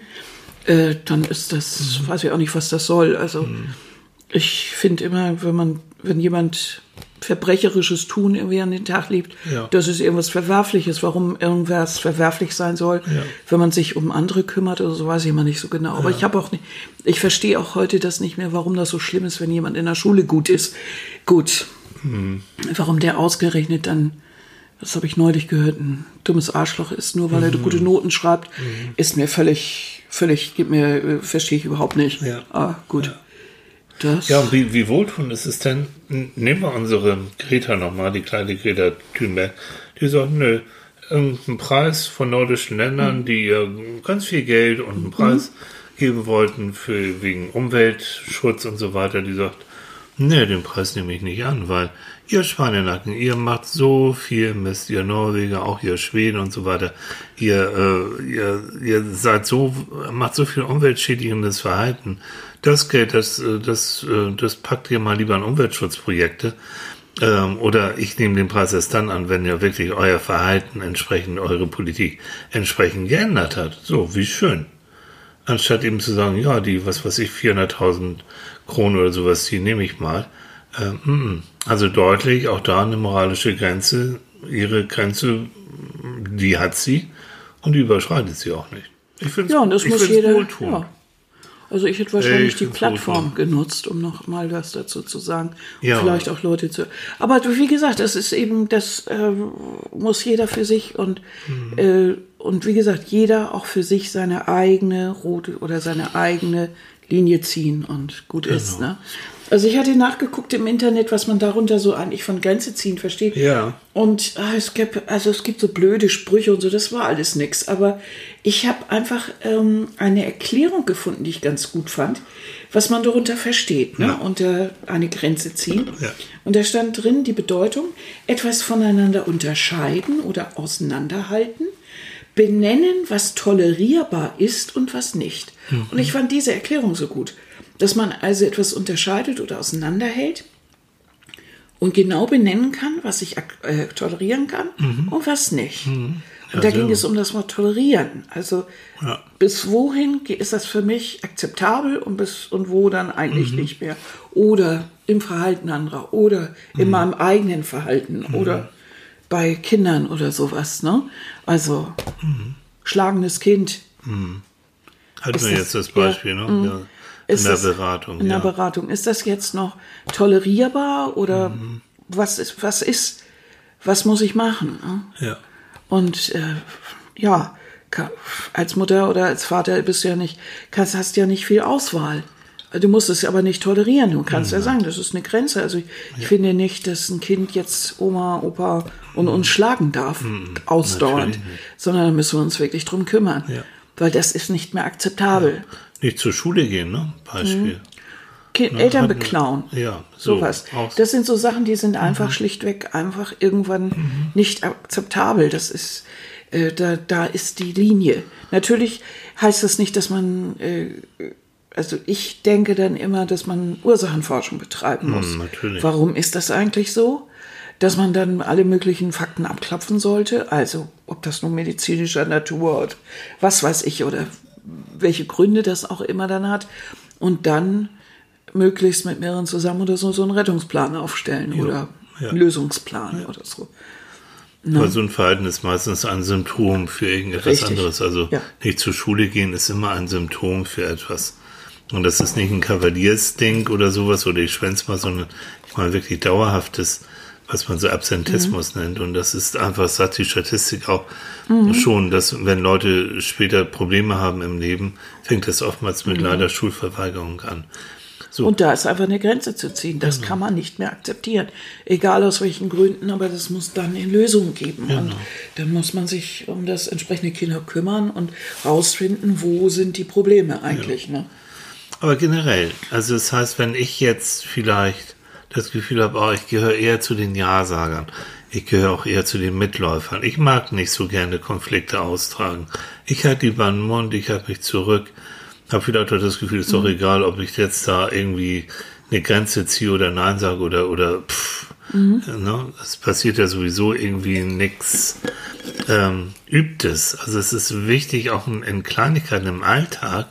äh, dann ist das, Mhm. weiß ich auch nicht, was das soll. Also ich finde immer, wenn man, wenn jemand verbrecherisches Tun irgendwie an den Tag legt, Ja. das ist irgendwas Verwerfliches. Warum irgendwas verwerflich sein soll, wenn man sich um andere kümmert oder so, weiß ich immer nicht so genau. Aber ich habe auch nicht, ich verstehe auch heute das nicht mehr, warum das so schlimm ist, wenn jemand in der Schule gut ist. Gut. Warum der ausgerechnet dann, das habe ich neulich gehört, ein dummes Arschloch ist, nur weil er gute Noten schreibt, ist mir völlig, völlig, gibt mir, äh, verstehe ich überhaupt nicht. Ja. Ah, gut. Das, Ja, und wie, wie wohltuend ist es denn? Nehmen wir unsere Greta nochmal, die kleine Greta Thunberg, die sagt, nö, irgendein Preis von nordischen Ländern, die ihr ganz viel Geld und einen Preis geben wollten für wegen Umweltschutz und so weiter, die sagt, nee, den Preis nehme ich nicht an, weil ihr Schweinenacken, ihr macht so viel Mist, ihr Norweger, auch ihr Schweden und so weiter, ihr, äh, ihr, ihr seid so, macht so viel umweltschädigendes Verhalten. Das Geld, das, äh, das, äh, das packt ihr mal lieber an Umweltschutzprojekte. Ähm, oder ich nehme den Preis erst dann an, wenn ihr wirklich euer Verhalten entsprechend, eure Politik entsprechend geändert hat. So, wie schön. Anstatt eben zu sagen, ja, die, was weiß ich, 400.000 Kronen oder sowas, die nehme ich mal. Ähm, mm, also deutlich, auch da eine moralische Grenze. Ihre Grenze, die hat sie und die überschreitet sie auch nicht. Ich finde ja, und das muss jeder. wohltuend. Ja. Also ich hätte wahrscheinlich Ich die Plattform wohltuend. genutzt, um noch mal was dazu zu sagen. Ja. Vielleicht auch Leute zu. Aber wie gesagt, das ist eben, das äh, muss jeder für sich und Mhm. äh, und wie gesagt, jeder auch für sich seine eigene rote oder seine eigene Linie ziehen und gut ist. Genau. Ne? Also ich hatte nachgeguckt im Internet, was man darunter so eigentlich von Grenze ziehen versteht. Ja. Und ah, es gibt, also es gibt so blöde Sprüche und so, das war alles nix. Aber ich habe einfach ähm, eine Erklärung gefunden, die ich ganz gut fand, was man darunter versteht, ne? Ja. unter eine Grenze ziehen. Ja. Und da stand drin die Bedeutung, etwas voneinander unterscheiden oder auseinanderhalten, benennen, was tolerierbar ist und was nicht. Mhm. Und ich fand diese Erklärung so gut, dass man also etwas unterscheidet oder auseinanderhält und genau benennen kann, was ich äh, tolerieren kann und was nicht. Und da ging gut. es um das Wort tolerieren. Also Ja. bis wohin ist das für mich akzeptabel und bis und wo dann eigentlich nicht mehr. Oder im Verhalten anderer oder in meinem eigenen Verhalten oder bei Kindern oder sowas. Ne? Also schlagendes Kind. Hatten wir das- jetzt das ja, Beispiel, ne? Ja. In der das- Beratung. In ja. der Beratung. Ist das jetzt noch tolerierbar oder Mhm. was ist, was ist, was muss ich machen? ne? ja. Und äh, ja, als Mutter oder als Vater bist du ja nicht, kannst, hast ja nicht viel Auswahl. Du musst es aber nicht tolerieren. Du kannst ja sagen, das ist eine Grenze. Also ich, ich finde nicht, dass ein Kind jetzt Oma, Opa und uns schlagen darf, ausdauernd, natürlich nicht. sondern da müssen wir uns wirklich drum kümmern. Ja. Weil das ist nicht mehr akzeptabel. Nicht zur Schule gehen, ne? Beispiel. Kind, Eltern hatten- beklauen. Ja, so. Sowas. Mhm. Das sind so Sachen, die sind einfach schlichtweg einfach irgendwann nicht akzeptabel. Das ist, äh, da, da ist die Linie. Natürlich heißt das nicht, dass man, äh, also ich denke dann immer, dass man Ursachenforschung betreiben muss. Hm, natürlich. Warum ist das eigentlich so? Dass man dann alle möglichen Fakten abklopfen sollte, also ob das nun medizinischer Natur oder was weiß ich oder welche Gründe das auch immer dann hat und dann möglichst mit mehreren zusammen oder so, so einen Rettungsplan aufstellen oder ja. einen Lösungsplan oder so. Aber so ein Verhalten ist meistens ein Symptom für irgendetwas Richtig. anderes. Also Ja. nicht zur Schule gehen ist immer ein Symptom für etwas. Und das ist nicht ein Kavaliersding oder sowas oder ich schwänz mal, sondern ich meine wirklich dauerhaftes, was man so Absentismus nennt. Und das ist einfach, sagt die Statistik auch schon, dass wenn Leute später Probleme haben im Leben, fängt das oftmals mit leider Schulverweigerung an. So. Und da ist einfach eine Grenze zu ziehen. Das kann man nicht mehr akzeptieren. Egal aus welchen Gründen, aber das muss dann in Lösungen geben. Und dann muss man sich um das entsprechende Kinder kümmern und rausfinden, wo sind die Probleme eigentlich. Ne? Aber generell, also das heißt, wenn ich jetzt vielleicht das Gefühl habe, oh, ich gehöre eher zu den Ja-Sagern, ich gehöre auch eher zu den Mitläufern, ich mag nicht so gerne Konflikte austragen, ich halte lieber einen Mund, ich halte mich zurück, habe vielleicht auch das Gefühl, ist doch egal, ob ich jetzt da irgendwie eine Grenze ziehe oder Nein sage oder, oder pff, ne? es passiert ja sowieso irgendwie nichts ähm, Übtes. Also es ist wichtig, auch in, in Kleinigkeiten im Alltag,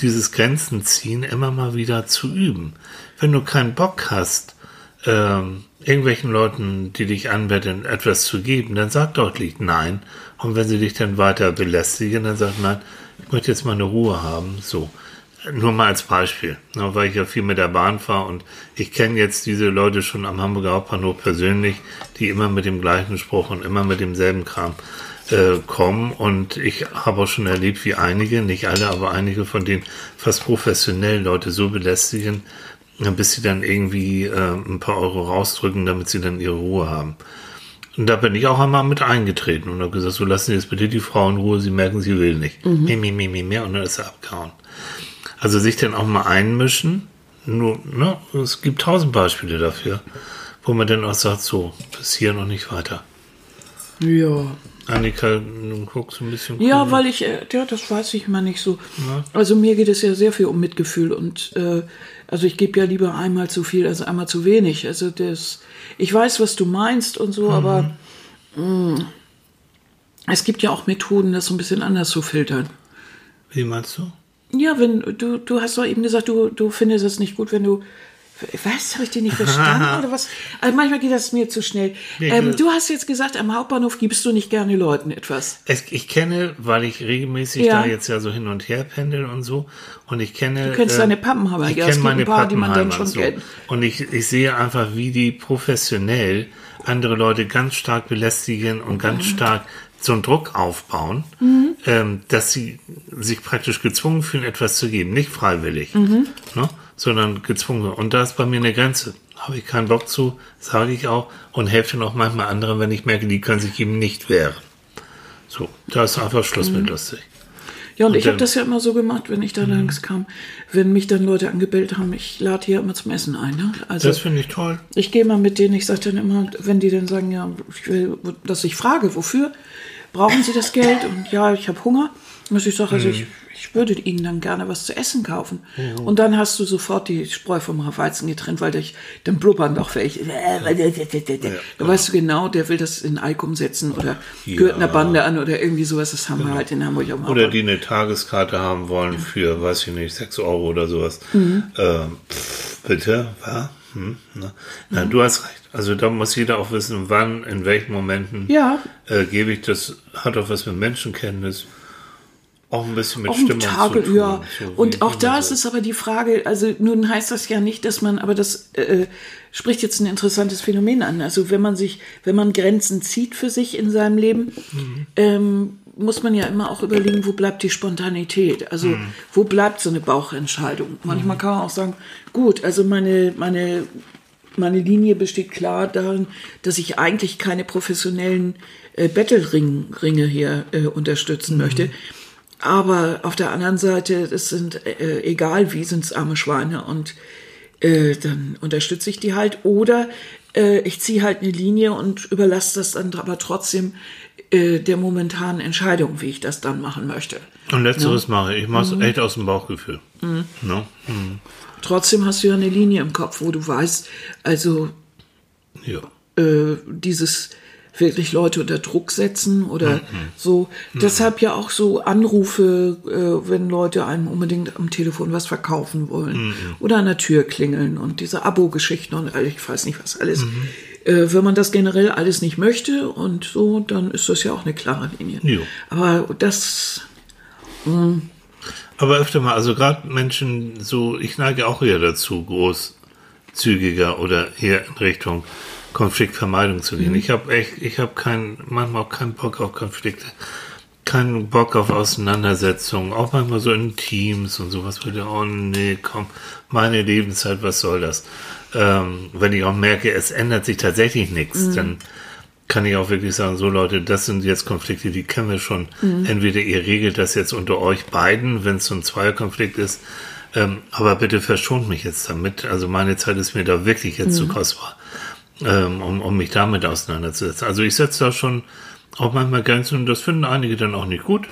dieses Grenzen ziehen immer mal wieder zu üben. Wenn du keinen Bock hast, ähm, irgendwelchen Leuten, die dich anbeten, etwas zu geben, dann sag deutlich Nein. Und wenn sie dich dann weiter belästigen, dann sag Nein, ich möchte jetzt mal eine Ruhe haben. So. Nur mal als Beispiel, ne, weil ich ja viel mit der Bahn fahre und ich kenne jetzt diese Leute schon am Hamburger Hauptbahnhof persönlich, die immer mit dem gleichen Spruch und immer mit demselben Kram äh, kommen und ich habe auch schon erlebt, wie einige, nicht alle, aber einige von denen fast professionell Leute so belästigen, bis sie dann irgendwie äh, ein paar Euro rausdrücken, damit sie dann ihre Ruhe haben. Und da bin ich auch einmal mit eingetreten und habe gesagt, so lassen Sie jetzt bitte die Frau in Ruhe, Sie merken, sie will nicht. Mhm. Mehr, mehr, mehr, mehr, mehr, und dann ist er abgehauen. Also sich dann auch mal einmischen, nur, ne, es gibt tausend Beispiele dafür, wo man dann auch sagt, so, bis hier noch nicht weiter. Ja. Annika, du guckst ein bisschen. Ja, weil ich, äh, ja, das weiß ich mal nicht so. Ja. Also mir geht es ja sehr viel um Mitgefühl und äh, also ich gebe ja lieber einmal zu viel als einmal zu wenig. Also das, ich weiß, was du meinst und so, mhm. aber mh, mm, es gibt ja auch Methoden, das so ein bisschen anders zu filtern. Wie meinst du? Ja, wenn du, du hast doch eben gesagt, du, du findest es nicht gut, wenn du was, habe ich den nicht verstanden oder was? Also manchmal geht das mir zu schnell. Ähm, du hast jetzt gesagt, am Hauptbahnhof gibst du nicht gerne Leuten etwas. Es, ich kenne, weil ich regelmäßig ja. da jetzt ja so hin und her pendel und so, und ich kenne. Du kennst äh, deine Pappenheimer, ich ja, kenne meine ein paar, die man dann schon so. kennt. Und ich, ich sehe einfach, wie die professionell andere Leute ganz stark belästigen und ganz mhm. stark so einen Druck aufbauen, mhm. ähm, dass sie sich praktisch gezwungen fühlen, etwas zu geben, nicht freiwillig, mhm. ne, sondern gezwungen. Und da ist bei mir eine Grenze. Habe ich keinen Bock zu, sage ich auch und helfe dann auch manchmal anderen, wenn ich merke, die können sich eben nicht wehren. So, da ist einfach Schluss mhm. mit lustig. Ja, und, und ich habe das ja immer so gemacht, wenn ich da mhm. langs kam, wenn mich dann Leute angebellt haben, ich lade hier immer zum Essen ein. Ne? Also, das finde ich toll. Ich gehe mal mit denen, ich sage dann immer, wenn die dann sagen, ja, ich will, dass ich frage, wofür, brauchen Sie das Geld? Und ja, ich habe Hunger. Muss ich sagen, also ich, ich würde Ihnen dann gerne was zu essen kaufen. Mhm. Und dann hast du sofort die Spreu vom Weizen getrennt, weil dich, dann blubbern doch welche. Ja, da genau. weißt du genau, der will das in Alkum setzen oder ja. gehört einer Bande an oder irgendwie sowas. Das haben genau. wir halt in Hamburg auch Oder die eine Tageskarte haben wollen für, weiß ich nicht, 6 Euro oder sowas. Mhm. Ähm, pff, bitte, was? Hm, ne? Na, mhm. du hast recht. Also da muss jeder auch wissen, wann, in welchen Momenten ja. äh, gebe ich das, hat auch was mit Menschenkenntnis, auch ein bisschen mit auch Stimmung Tage, zu tun. Ja. So und auch da ist es aber die Frage, also nun heißt das ja nicht, dass man, aber das äh, spricht jetzt ein interessantes Phänomen an. Also wenn man sich, wenn man Grenzen zieht für sich in seinem Leben, mhm. ähm, muss man ja immer auch überlegen, wo bleibt die Spontanität? Also mhm. wo bleibt so eine Bauchentscheidung? Manchmal mhm. kann man auch sagen, gut, also meine, meine, meine Linie besteht klar darin, dass ich eigentlich keine professionellen äh, Battle-Ringe hier äh, unterstützen mhm. möchte. Aber auf der anderen Seite, es sind, äh, egal wie, sind es arme Schweine und äh, dann unterstütze ich die halt. Oder äh, ich ziehe halt eine Linie und überlasse das dann aber trotzdem äh, der momentanen Entscheidung, wie ich das dann machen möchte. Und letzteres ja. mache ich. Ich mache es mhm. echt aus dem Bauchgefühl. Mhm. No? Mhm. Trotzdem hast du ja eine Linie im Kopf, wo du weißt, also ja. äh, dieses wirklich Leute unter Druck setzen oder mhm. so. Mhm. Deshalb ja auch so Anrufe, äh, wenn Leute einem unbedingt am Telefon was verkaufen wollen mhm. oder an der Tür klingeln und diese Abo-Geschichten und ich weiß nicht was alles. Mhm. Äh, wenn man das generell alles nicht möchte und so, dann ist das ja auch eine klare Linie. Jo. Aber das. Mh. Hm. Aber öfter mal, also gerade Menschen so, ich neige auch eher dazu, großzügiger oder eher in Richtung Konfliktvermeidung zu gehen. Mhm. Ich habe echt, ich habe keinen, manchmal auch keinen Bock auf Konflikte, keinen Bock auf Auseinandersetzungen, auch manchmal so in Teams und sowas. Würde, oh nee, komm, meine Lebenszeit, was soll das? ähm, wenn ich auch merke, es ändert sich tatsächlich nichts, mhm. dann kann ich auch wirklich sagen, so Leute, das sind jetzt Konflikte, die kennen wir schon. Mhm. Entweder ihr regelt das jetzt unter euch beiden, wenn es so ein Zweierkonflikt ist, ähm, aber bitte verschont mich jetzt damit. Also meine Zeit ist mir da wirklich jetzt mhm. zu kostbar, ähm, um, um mich damit auseinanderzusetzen. Also ich setze da schon auch manchmal Grenzen und das finden einige dann auch nicht gut.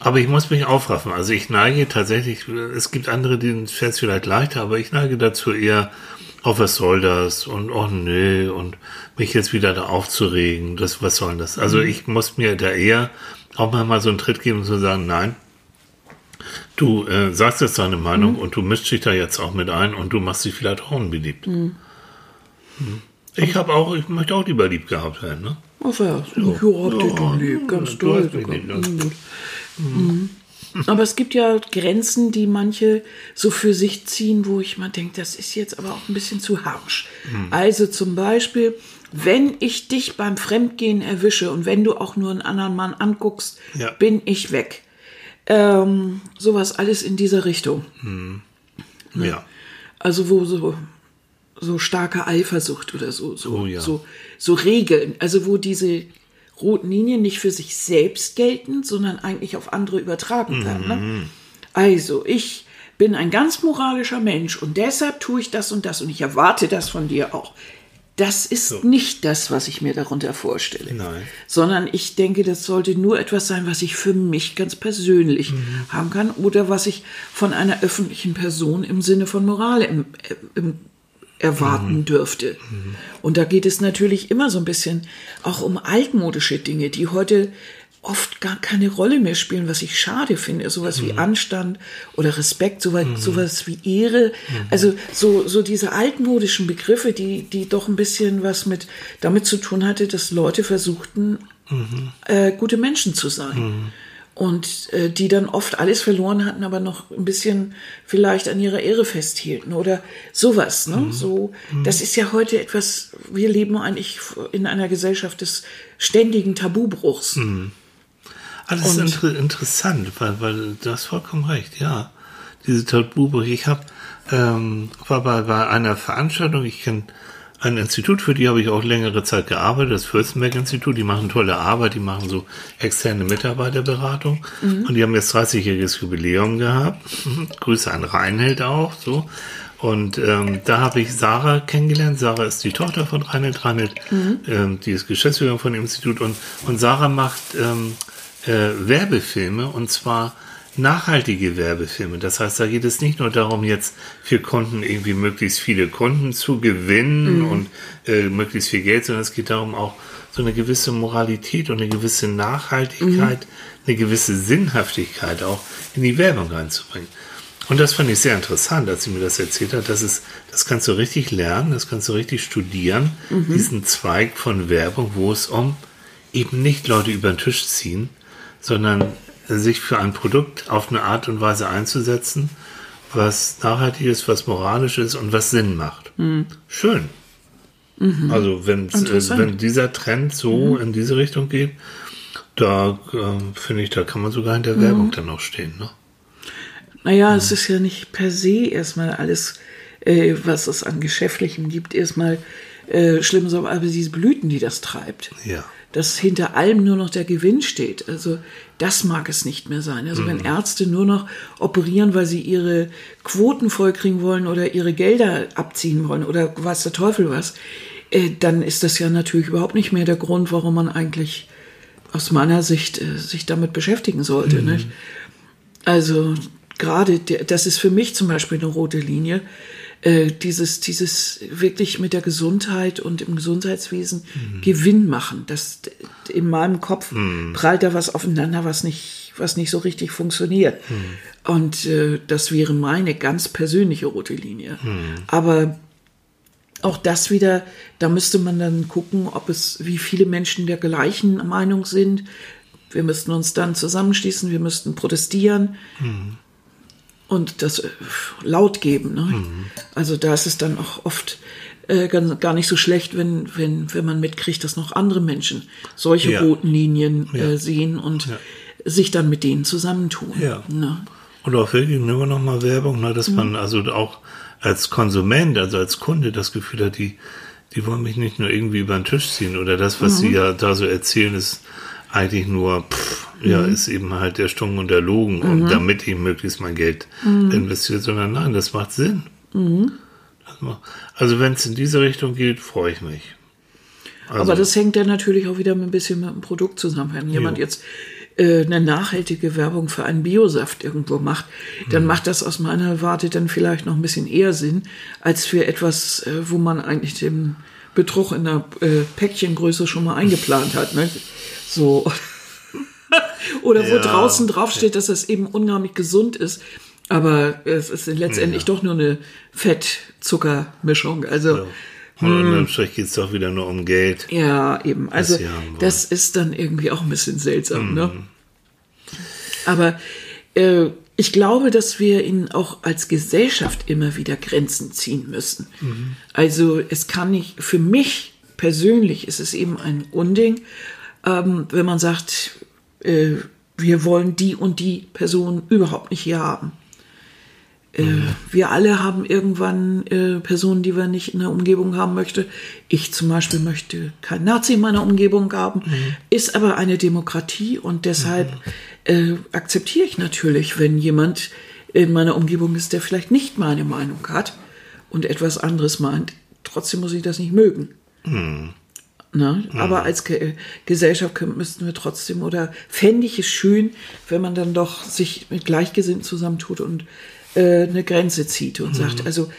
Aber ich muss mich aufraffen. Also ich neige tatsächlich, es gibt andere, denen fällt es vielleicht leichter, aber ich neige dazu eher, oh, was soll das? Und oh nö, und mich jetzt wieder da aufzuregen. Das, was soll das? Also Mhm. ich muss mir da eher auch mal, mal so einen Tritt geben und zu sagen, nein, du äh, sagst jetzt deine Mhm. Meinung und du mischst dich da jetzt auch mit ein und du machst dich vielleicht auch unbeliebt. Mhm. Hm. Ich habe auch, ich möchte auch lieber lieb gehabt werden, ne? Ach ja, ich hab dich doch lieb, ganz toll. ne? Mhm. Aber es gibt ja Grenzen, die manche so für sich ziehen, wo ich mal denke, das ist jetzt aber auch ein bisschen zu harsch. Hm. Also zum Beispiel, wenn ich dich beim Fremdgehen erwische und wenn du auch nur einen anderen Mann anguckst, Ja. bin ich weg. Ähm, sowas alles in dieser Richtung. Ja. Also wo so, so starke Eifersucht oder so, so, Oh ja. so, so Regeln, also wo diese roten Linien nicht für sich selbst gelten, sondern eigentlich auf andere übertragen werden. Ne? Also ich bin ein ganz moralischer Mensch und deshalb tue ich das und das und ich erwarte das von dir auch. Das ist nicht das, was ich mir darunter vorstelle. Nein. Sondern ich denke, das sollte nur etwas sein, was ich für mich ganz persönlich haben kann oder was ich von einer öffentlichen Person im Sinne von Moral im, im, erwarten dürfte. Und da geht es natürlich immer so ein bisschen auch um altmodische Dinge, die heute oft gar keine Rolle mehr spielen, was ich schade finde. Sowas wie Anstand oder Respekt, sowas, sowas wie Ehre. Also so, so diese altmodischen Begriffe, die, die doch ein bisschen was mit damit zu tun hatte, dass Leute versuchten, äh, gute Menschen zu sein. Und äh, die dann oft alles verloren hatten, aber noch ein bisschen vielleicht an ihrer Ehre festhielten oder sowas. Ne? So, das ist ja heute etwas, wir leben eigentlich in einer Gesellschaft des ständigen Tabubruchs. Alles Und- inter interessant, weil, weil du hast vollkommen recht, ja. Diese Tabubrüche. Ich hab, ähm, war bei, bei einer Veranstaltung, ich kenne ein Institut, für die habe ich auch längere Zeit gearbeitet, das Fürstenberg-Institut, die machen tolle Arbeit, die machen so externe Mitarbeiterberatung und die haben jetzt 30-jähriges Jubiläum gehabt. Grüße an Reinhold auch, so. Und ähm, da habe ich Sarah kennengelernt. Sarah ist die Tochter von Reinhold. Reinhold, ähm, die ist Geschäftsführerin von dem Institut. Und, und Sarah macht ähm, äh, Werbefilme und zwar nachhaltige Werbefilme. Das heißt, da geht es nicht nur darum, jetzt für Kunden irgendwie möglichst viele Kunden zu gewinnen und äh, möglichst viel Geld, sondern es geht darum auch so eine gewisse Moralität und eine gewisse Nachhaltigkeit, eine gewisse Sinnhaftigkeit auch in die Werbung reinzubringen. Und das fand ich sehr interessant, als sie mir das erzählt hat. Das ist, das kannst du richtig lernen, das kannst du richtig studieren, diesen Zweig von Werbung, wo es um eben nicht Leute über den Tisch ziehen, sondern sich für ein Produkt auf eine Art und Weise einzusetzen, was nachhaltig ist, was moralisch ist und was Sinn macht. Schön. Also wenn, äh, wenn dieser Trend so in diese Richtung geht, da äh, finde ich, da kann man sogar in der Werbung dann auch stehen. Ne? Naja, es ist ja nicht per se erstmal alles, äh, was es an Geschäftlichem gibt, erstmal äh, schlimm, sondern aber diese Blüten, die das treibt. Ja. Dass hinter allem nur noch der Gewinn steht. Also das mag es nicht mehr sein. Also wenn Ärzte nur noch operieren, weil sie ihre Quoten vollkriegen wollen oder ihre Gelder abziehen wollen oder weiß der Teufel was, äh, dann ist das ja natürlich überhaupt nicht mehr der Grund, warum man eigentlich aus meiner Sicht äh, sich damit beschäftigen sollte. Nicht? Also gerade, das ist für mich zum Beispiel eine rote Linie. Äh, dieses, dieses wirklich mit der Gesundheit und im Gesundheitswesen Gewinn machen. Das in meinem Kopf prallt da was aufeinander, was nicht, was nicht so richtig funktioniert. Und äh, das wäre meine ganz persönliche rote Linie. Aber auch das wieder, da müsste man dann gucken, ob es, wie viele Menschen der gleichen Meinung sind. Wir müssten uns dann zusammenschließen, wir müssten protestieren und das äh, laut geben. Ne? Also da ist es dann auch oft äh, gar nicht so schlecht, wenn, wenn, wenn man mitkriegt, dass noch andere Menschen solche Ja. roten Linien Ja. äh, sehen und sich dann mit denen zusammentun. Ja. Ne? Und auch wirklich nur noch mal Werbung, ne, dass man also auch als Konsument, also als Kunde das Gefühl hat, die, die wollen mich nicht nur irgendwie über den Tisch ziehen oder das, was sie ja da so erzählen, ist eigentlich nur, pff, ja, ist eben halt der Stung und der Logen und damit ich möglichst mein Geld investiere, sondern nein, das macht Sinn. Das macht, also wenn es in diese Richtung geht, freue ich mich. Also, Aber das hängt dann natürlich auch wieder ein bisschen mit dem Produkt zusammen. Wenn jemand Jo. jetzt äh, eine nachhaltige Werbung für einen Biosaft irgendwo macht, dann Mhm. macht das aus meiner Warte dann vielleicht noch ein bisschen eher Sinn, als für etwas, äh, wo man eigentlich den Betrug in der äh, Päckchengröße schon mal eingeplant hat. Ne? So. Oder wo Ja. draußen draufsteht, dass es eben unheimlich gesund ist. Aber es ist letztendlich Ja. doch nur eine Fett-Zucker-Mischung. Also, Ja. Und unterm Strich geht es doch wieder nur um Geld. ja, eben. Also, das ist dann irgendwie auch ein bisschen seltsam, ne? Aber äh, ich glaube, dass wir ihnen auch als Gesellschaft immer wieder Grenzen ziehen müssen. Also, es kann nicht, für mich persönlich ist es eben ein Unding, ähm, wenn man sagt, äh, wir wollen die und die Person überhaupt nicht hier haben. Äh, wir alle haben irgendwann äh, Personen, die wir nicht in der Umgebung haben möchten. Ich zum Beispiel möchte kein Nazi in meiner Umgebung haben, ist aber eine Demokratie und deshalb äh, akzeptiere ich natürlich, wenn jemand in meiner Umgebung ist, der vielleicht nicht meine Meinung hat und etwas anderes meint. Trotzdem muss ich das nicht mögen. Ne? Aber als Ge Gesellschaft müssten wir trotzdem oder fände ich es schön, wenn man dann doch sich mit Gleichgesinnten zusammentut und äh, eine Grenze zieht und sagt, also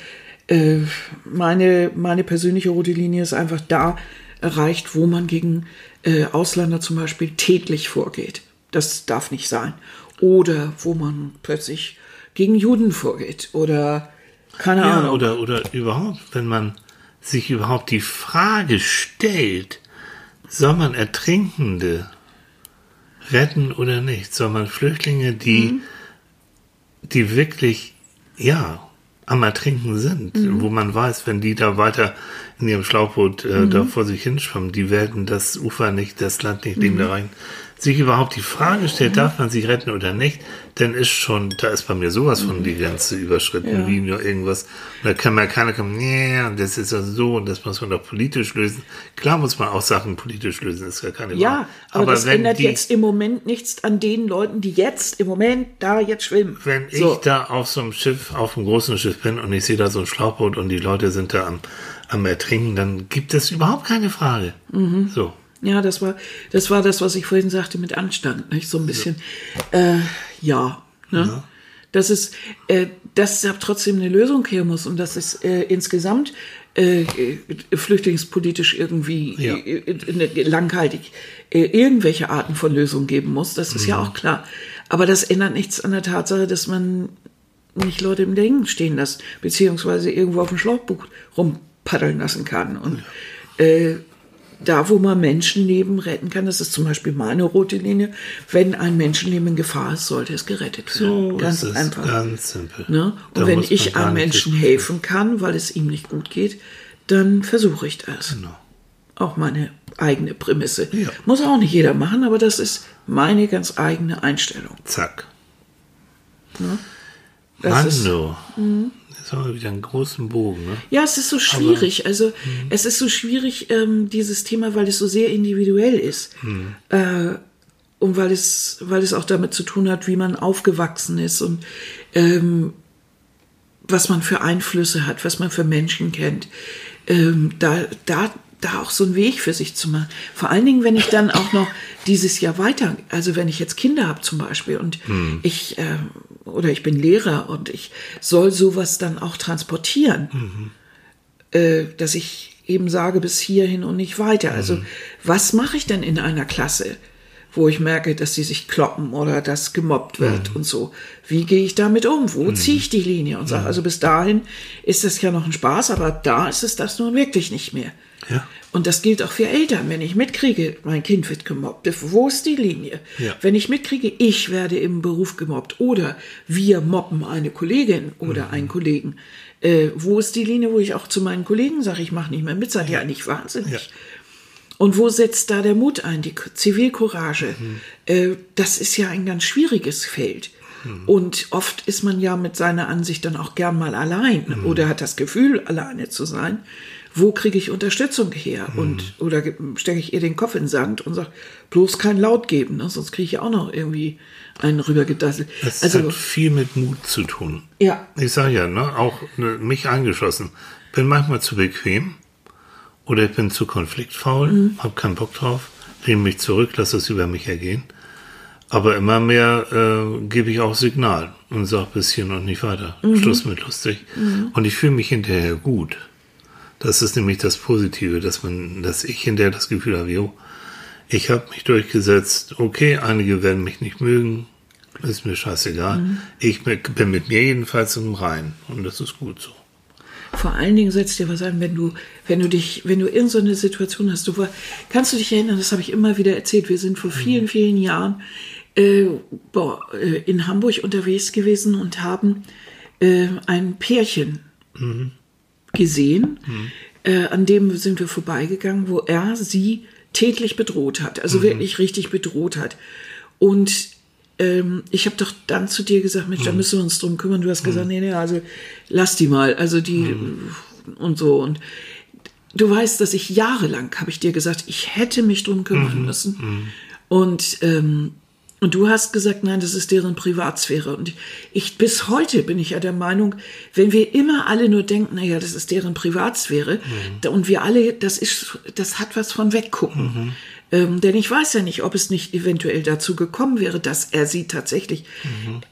äh, meine, meine persönliche rote Linie ist einfach da erreicht, wo man gegen äh, Ausländer zum Beispiel tätlich vorgeht. Das darf nicht sein. Oder wo man plötzlich gegen Juden vorgeht oder keine Ja, Ahnung. oder, oder überhaupt, wenn man sich überhaupt die Frage stellt, soll man Ertrinkende retten oder nicht? Soll man Flüchtlinge, die, die wirklich, ja, am Ertrinken sind, wo man weiß, wenn die da weiter in ihrem Schlauchboot äh, da vor sich hinschwimmen, die werden das Ufer nicht, das Land nicht neben da rein. Sich überhaupt die Frage stellt, darf man sie retten oder nicht, dann ist schon, da ist bei mir sowas von die Grenze überschritten, Ja. wie nur irgendwas. Und da kann man keiner kommen, nee, und das ist ja so und das muss man doch politisch lösen. Klar muss man auch Sachen politisch lösen, ist ja keine Ja, Frage. aber, das wenn ändert die, jetzt im Moment nichts an den Leuten, die jetzt im Moment da jetzt schwimmen. Wenn ich so. da auf so einem Schiff, auf einem großen Schiff bin und ich sehe da so ein Schlauchboot und die Leute sind da am, am Ertrinken, dann gibt es überhaupt keine Frage. Mhm. So. Ja, das war, das war das, was ich vorhin sagte mit Anstand, nicht? So ein bisschen, ja, äh, ja, ne? Dass es, äh, dass da trotzdem eine Lösung her muss und dass es äh, insgesamt äh, äh, flüchtlingspolitisch irgendwie Ja. äh, äh, langhaltig äh, irgendwelche Arten von Lösungen geben muss. Das ist Mhm. ja auch klar. Aber das ändert nichts an der Tatsache, dass man nicht Leute im Ding stehen lässt, beziehungsweise irgendwo auf dem Schlauchboot rumpaddeln lassen kann. Und äh, da, wo man Menschenleben retten kann, das ist zum Beispiel meine rote Linie, wenn ein Menschenleben in Gefahr ist, sollte es gerettet werden. So ganz einfach. ganz simpel. Ne? Da Und wenn muss man ich einem Menschen helfen kann, weil es ihm nicht gut geht, dann versuche ich das. Genau. Auch meine eigene Prämisse. Ja. Muss auch nicht jeder machen, aber das ist meine ganz eigene Einstellung. Zack. Das Du. Jetzt haben wir wieder einen großen Bogen, ne? Ja, es ist so schwierig. also es ist so schwierig, ähm, dieses Thema, weil es so sehr individuell ist. Äh, und weil es, weil es auch damit zu tun hat, wie man aufgewachsen ist und ähm, was man für Einflüsse hat, was man für Menschen kennt. Ähm, da, da, da auch so einen Weg für sich zu machen. Vor allen Dingen, wenn ich dann auch noch dieses Jahr weiter, also wenn ich jetzt Kinder habe zum Beispiel und ich ähm, oder ich bin Lehrer und ich soll sowas dann auch transportieren, äh, dass ich eben sage bis hierhin und nicht weiter. Also was mache ich denn in einer Klasse, wo ich merke, dass sie sich kloppen oder dass gemobbt wird und so? Wie gehe ich damit um? Wo ziehe ich die Linie und sage, also bis dahin ist das ja noch ein Spaß, aber da ist es das nun wirklich nicht mehr. Ja. Und das gilt auch für Eltern. Wenn ich mitkriege, mein Kind wird gemobbt, wo ist die Linie? Ja. Wenn ich mitkriege, ich werde im Beruf gemobbt oder wir mobben eine Kollegin oder einen Kollegen, äh, wo ist die Linie, wo ich auch zu meinen Kollegen sage, ich mache nicht mehr mit, seid ihr eigentlich wahnsinnig? Ja. Und wo setzt da der Mut ein, die Zivilcourage? Äh, das ist ja ein ganz schwieriges Feld. Und oft ist man ja mit seiner Ansicht dann auch gern mal allein oder hat das Gefühl, alleine zu sein. Wo kriege ich Unterstützung her? Und oder stecke ich ihr den Kopf in den Sand und sage, bloß kein Laut geben, ne? sonst kriege ich auch noch irgendwie einen rübergedasselt. Das Also hat viel mit Mut zu tun. ja, Ich sage ja, ne, auch ne, mich eingeschlossen. Bin manchmal zu bequem oder ich bin zu konfliktfaul, Mhm. hab keinen Bock drauf, lehne mich zurück, lasse es über mich ergehen. Aber immer mehr äh, gebe ich auch Signal und sage bis hier noch nicht weiter. Schluss mit lustig. Und ich fühle mich hinterher gut. Das ist nämlich das Positive, dass man, dass ich hinterher das Gefühl habe, jo, ich habe mich durchgesetzt. Okay, einige werden mich nicht mögen, ist mir scheißegal. Ich bin mit mir jedenfalls im Rein und das ist gut so. Vor allen Dingen setzt dir was an, wenn du, wenn du dich, wenn du in so eine Situation hast, du war, kannst du dich erinnern, das habe ich immer wieder erzählt, wir sind vor vielen, vielen Jahren äh, äh, in Hamburg unterwegs gewesen und haben äh, ein Pärchen gesehen, äh, an dem sind wir vorbeigegangen, wo er sie tätlich bedroht hat, also wirklich richtig bedroht hat. Und ähm, ich habe doch dann zu dir gesagt, Mensch, da müssen wir uns drum kümmern. Du hast gesagt, nee, nee, also lass die mal, also die und so. Und du weißt, dass ich jahrelang, habe ich dir gesagt, ich hätte mich drum kümmern müssen. Und, ähm, und du hast gesagt, nein, das ist deren Privatsphäre. Und ich, bis heute bin ich ja der Meinung, wenn wir immer alle nur denken, naja, das ist deren Privatsphäre, da- und wir alle, das ist, das hat was von weggucken. Ähm, denn ich weiß ja nicht, ob es nicht eventuell dazu gekommen wäre, dass er sie tatsächlich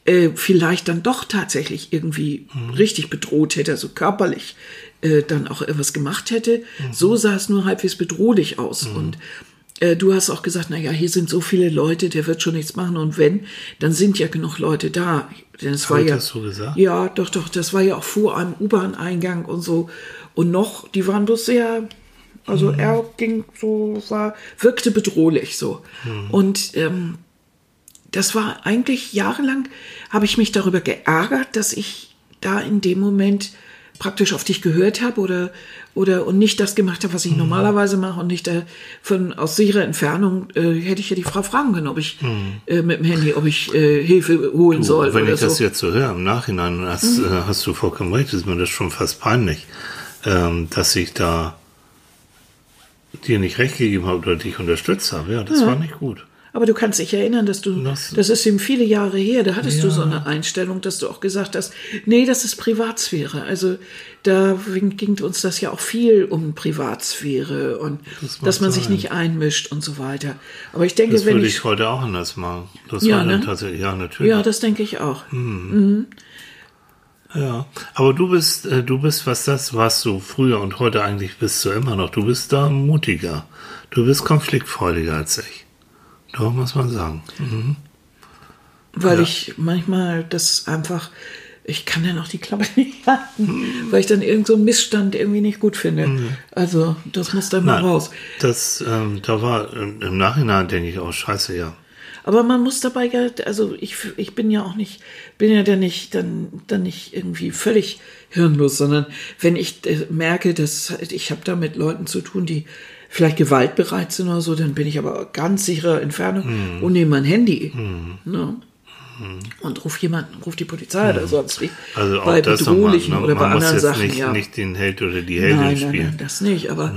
äh, vielleicht dann doch tatsächlich irgendwie richtig bedroht hätte, also körperlich äh, dann auch etwas gemacht hätte. So sah es nur halbwegs bedrohlich aus. Und äh, du hast auch gesagt, na ja, hier sind so viele Leute, der wird schon nichts machen. Und wenn, dann sind ja genug Leute da. Denn es war ich ja, das so gesagt? ja, doch, doch, das war ja auch vor einem U-Bahn-Eingang und so. Und noch, die waren bloß sehr, also er ging so, war, wirkte bedrohlich so. Und ähm, das war eigentlich jahrelang, habe ich mich darüber geärgert, dass ich da in dem Moment praktisch auf dich gehört habe oder, oder und nicht das gemacht habe, was ich normalerweise mache und nicht da von aus sicherer Entfernung äh, hätte ich ja die Frau fragen können, ob ich äh, mit dem Handy, ob ich äh, Hilfe holen Du, soll wenn ich das so. jetzt so höre im Nachhinein, hast, äh, hast du vollkommen recht, ist mir das schon fast peinlich, ähm, dass ich da dir nicht recht gegeben habe oder dich unterstützt habe. Ja, das war nicht gut. Aber du kannst dich erinnern, dass du, Das- das ist eben viele Jahre her, da hattest du Ja. so eine Einstellung, dass du auch gesagt hast, nee, das ist Privatsphäre. Also da ging uns das ja auch viel um Privatsphäre und Das dass man sich sein. nicht einmischt und so weiter. Aber ich denke, Das wenn würde ich, ich heute auch anders machen. Das Ja, war dann ne? tatsächlich, ja, natürlich. ja, das denke ich auch. Ja, aber du bist, äh, du bist, was das warst du früher und heute eigentlich bist du immer noch. Du bist da mutiger. Du bist konfliktfreudiger als ich. Doch, muss man sagen. Mhm. weil Ja. ich manchmal das einfach, ich kann dann auch die Klappe nicht halten, weil ich dann irgend so einen Missstand irgendwie nicht gut finde. Also das muss dann mal Nein, raus. das, ähm, da war ähm, im Nachhinein denke ich auch scheiße, ja. Aber man muss dabei ja, also ich, ich bin ja auch nicht, bin ja dann nicht, dann, dann nicht irgendwie völlig hirnlos, sondern wenn ich äh, merke, dass ich habe da mit Leuten zu tun, die vielleicht gewaltbereit sind oder so, dann bin ich aber ganz sicherer Entfernung und nehme mein Handy. Ne? Und ruf jemanden, ruf die Polizei oder sonst wie. Also auch bei das bedrohlichen nochmal, oder ne? bei man muss anderen jetzt Sachen, nicht, ja. nicht den Held oder die Heldin Nein, nein, spielen. nein, das nicht. Aber,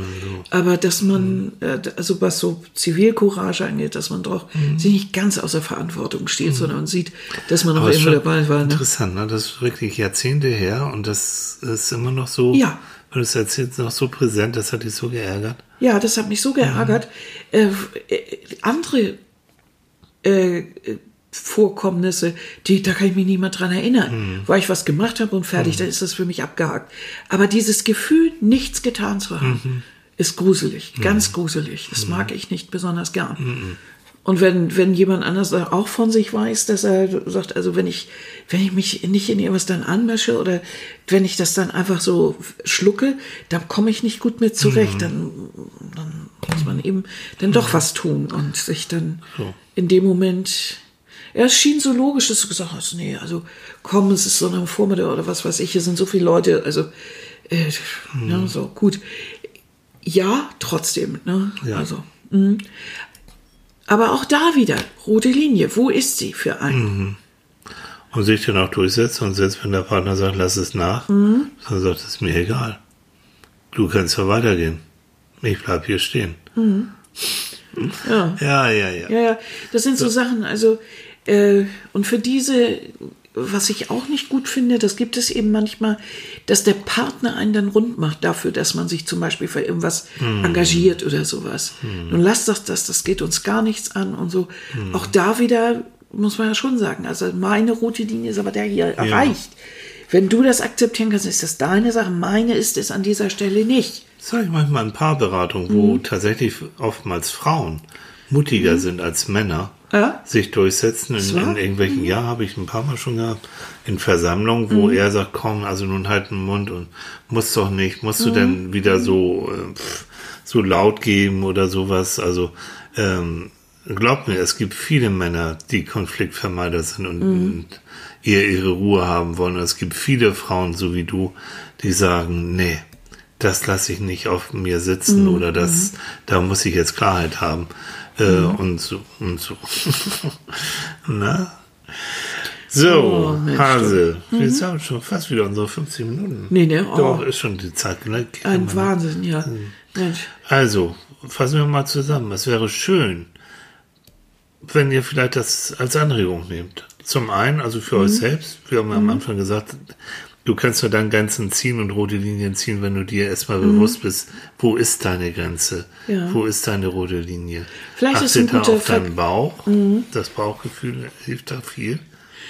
aber dass man, äh, also was so Zivilcourage angeht, dass man doch sich nicht ganz außer Verantwortung steht, sondern man sieht, dass man noch schon dabei war. Ne? Interessant, ne? Das ist wirklich Jahrzehnte her und das ist immer noch so, Ja. Du es erzählst, noch so präsent, das hat dich so geärgert. Ja, das hat mich so geärgert. Äh, äh, andere äh, Vorkommnisse, die, da kann ich mich mehr dran erinnern. Weil ich was gemacht habe und fertig, dann ist das für mich abgehakt. Aber dieses Gefühl, nichts getan zu haben, ist gruselig, ganz gruselig. Das mag ich nicht besonders gern. Und wenn, wenn jemand anders auch von sich weiß, dass er sagt, also wenn ich, wenn ich mich nicht in irgendwas dann anmische oder wenn ich das dann einfach so schlucke, dann komme ich nicht gut mit zurecht. Dann, dann muss man eben dann doch was tun und sich dann in dem Moment, ja, es schien so logisch, dass du gesagt hast, nee, also komm, es ist so ein Vormittag oder was weiß ich, hier sind so viele Leute, also, äh, ja, so, gut. Ja, trotzdem, ne, Ja. also, mh. Aber auch da wieder, rote Linie, wo ist sie für einen? Und sich dann auch durchsetzt und selbst wenn der Partner sagt, lass es nach, dann sagt es mir egal. Du kannst zwar weitergehen. Ich bleib hier stehen. Ja. Ja, ja, ja. Ja, ja, das sind so Sachen, also, äh, und für diese, was ich auch nicht gut finde, das gibt es eben manchmal, dass der Partner einen dann rund macht dafür, dass man sich zum Beispiel für irgendwas engagiert oder sowas. Nun lasst doch das, das geht uns gar nichts an und so. Auch da wieder muss man ja schon sagen. Also meine rote Linie ist aber der hier erreicht. Wenn du das akzeptieren kannst, ist das deine Sache. Meine ist es an dieser Stelle nicht. Das sage ich manchmal in Paarberatungen, wo tatsächlich oftmals Frauen mutiger sind als Männer, Ja. sich durchsetzen. In, So. in irgendwelchen, ja, habe ich ein paar Mal schon gehabt, in Versammlungen, wo er sagt, komm, also nun halt den Mund und muss doch nicht, musst du denn wieder so, äh, pff, so laut geben oder sowas. Also ähm, glaubt mir, es gibt viele Männer, die Konfliktvermeider sind und, und eher ihre Ruhe haben wollen. Und es gibt viele Frauen, so wie du, die sagen, nee, das lasse ich nicht auf mir sitzen oder das, da muss ich jetzt Klarheit haben. Äh, Und so, und so. Na? So, Oh, Hase, wir sind schon fast wieder unsere 50 Minuten. Nee, ne? Oh. Doch, ist schon die Zeit. Ne? Ein Wahnsinn, ja. Mensch. Also, fassen wir mal zusammen. Es wäre schön, wenn ihr vielleicht das als Anregung nehmt. Zum einen, also für Mhm. euch selbst, wir haben ja am Anfang gesagt, du kannst nur dann Grenzen ziehen und rote Linien ziehen, wenn du dir erstmal bewusst bist, wo ist deine Grenze? Mhm. Ja. Wo ist deine rote Linie? Vielleicht ist Achte ein da guter auf deinen Ver- Mhm. Bauch. Das Bauchgefühl hilft da viel.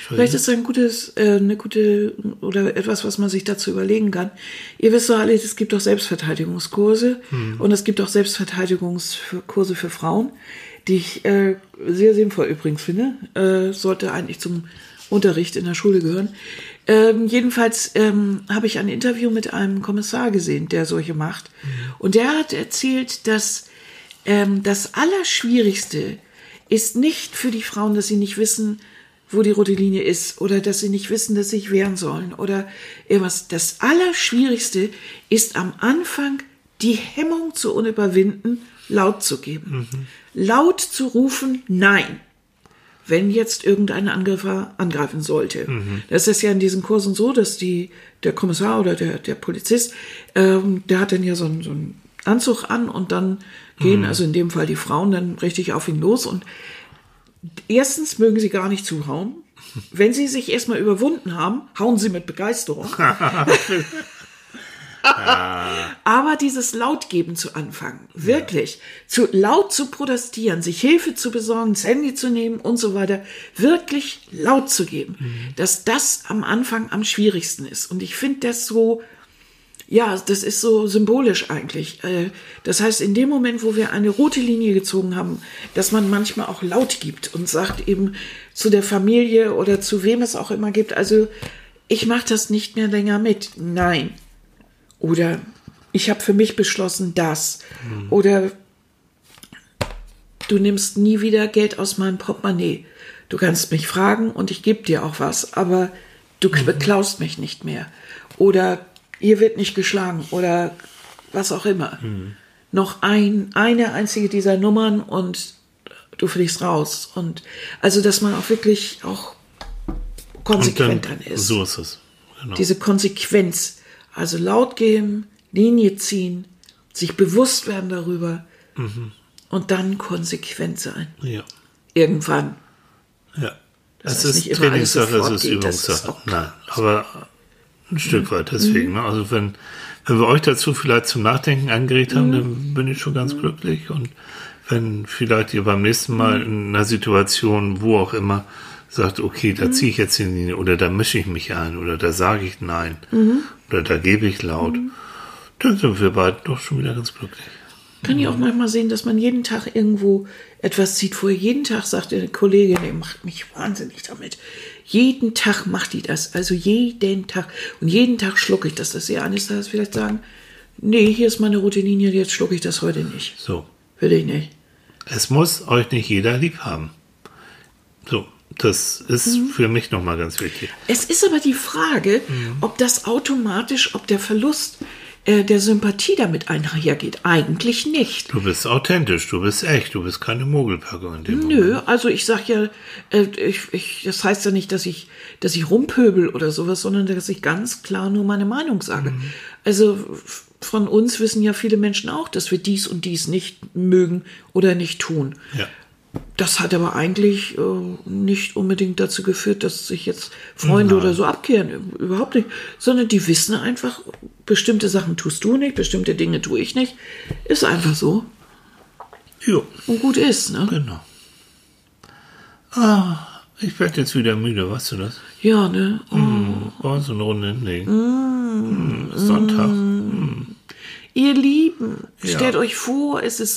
Vielleicht ist ein gutes, äh, eine gute oder etwas, was man sich dazu überlegen kann. Ihr wisst doch alle, es gibt doch Selbstverteidigungskurse und es gibt auch Selbstverteidigungskurse für Frauen, die ich äh, sehr sinnvoll übrigens finde. Äh, sollte eigentlich zum Unterricht in der Schule gehören. Ähm, jedenfalls ähm, habe ich ein Interview mit einem Kommissar gesehen, der solche macht. Und der hat erzählt, dass ähm, das Allerschwierigste ist nicht für die Frauen, dass sie nicht wissen, wo die rote Linie ist oder dass sie nicht wissen, dass sie sich wehren sollen oder irgendwas. Das Allerschwierigste ist am Anfang die Hemmung zu überwinden, laut zu geben. Laut zu rufen, nein wenn jetzt irgendein Angreifer angreifen sollte. Das ist ja in diesen Kursen so, dass die, der Kommissar oder der, der Polizist, ähm, der hat dann ja so einen, so einen Anzug an und dann gehen, also in dem Fall die Frauen, dann richtig auf ihn los und erstens mögen sie gar nicht zuhauen. Wenn sie sich erstmal überwunden haben, hauen sie mit Begeisterung. Aber dieses Lautgeben zu anfangen, wirklich, zu laut zu protestieren, sich Hilfe zu besorgen, das Handy zu nehmen und so weiter, wirklich laut zu geben, dass das am Anfang am schwierigsten ist. Und ich finde das so, ja, das ist so symbolisch eigentlich. Äh, Das heißt, in dem Moment, wo wir eine rote Linie gezogen haben, dass man manchmal auch laut gibt und sagt eben zu der Familie oder zu wem es auch immer gibt, also ich mache das nicht mehr länger mit. Nein. Oder ich habe für mich beschlossen, das. Oder du nimmst nie wieder Geld aus meinem Portemonnaie. Du kannst mich fragen und ich gebe dir auch was, aber du beklaust mich nicht mehr. Oder ihr wird nicht geschlagen oder was auch immer. Noch ein, eine einzige dieser Nummern und du fliegst raus. Und also, dass man auch wirklich auch konsequent dann, dann ist so ist es. Genau. diese Konsequenz. Also laut gehen, Linie ziehen, sich bewusst werden darüber und dann konsequent sein. ja. Irgendwann. Ja. Das heißt ist nicht Trainingssache, ist das ist Übungssache. Nein, aber ein Stück weit deswegen. Ne? Also wenn, wenn wir euch dazu vielleicht zum Nachdenken angeregt haben, dann bin ich schon ganz glücklich. Und wenn vielleicht ihr beim nächsten Mal in einer Situation, wo auch immer, sagt, okay, da ziehe ich jetzt die Linie oder da mische ich mich ein oder da sage ich nein oder da gebe ich laut, dann sind wir beide doch schon wieder ganz glücklich. Kann ich auch manchmal sehen, dass man jeden Tag irgendwo etwas sieht, wo jeden Tag sagt eine Kollegin, die macht mich wahnsinnig damit. Jeden Tag macht die das, also jeden Tag. Und jeden Tag schlucke ich das, dass sie eines Tages vielleicht sagen, nee, hier ist meine rote Linie, jetzt schlucke ich das heute nicht. So. Will ich nicht. Es muss euch nicht jeder lieb haben. So, das ist für mich nochmal ganz wichtig. Es ist aber die Frage, ob das automatisch, ob der Verlust äh, der Sympathie damit einhergeht. Eigentlich nicht. Du bist authentisch, du bist echt, du bist keine Mogelpacke in dem Nö, Moment. also ich sag ja, äh, ich, ich, das heißt ja nicht, dass ich, dass ich rumpöbel oder sowas, sondern dass ich ganz klar nur meine Meinung sage. Also f- von uns wissen ja viele Menschen auch, dass wir dies und dies nicht mögen oder nicht tun. Ja. Das hat aber eigentlich äh, nicht unbedingt dazu geführt, dass sich jetzt Freunde Nein. oder so abkehren. Überhaupt nicht. Sondern die wissen einfach, bestimmte Sachen tust du nicht, bestimmte Dinge tue ich nicht. Ist einfach so. Jo, Und gut ist, ne? genau. Ah, Ich werde jetzt wieder müde, weißt du das? Ja, ne? Oh. Bei uns eine Runde hinlegen. Mm, Sonntag. Ihr Lieben, Ja. stellt euch vor, es ist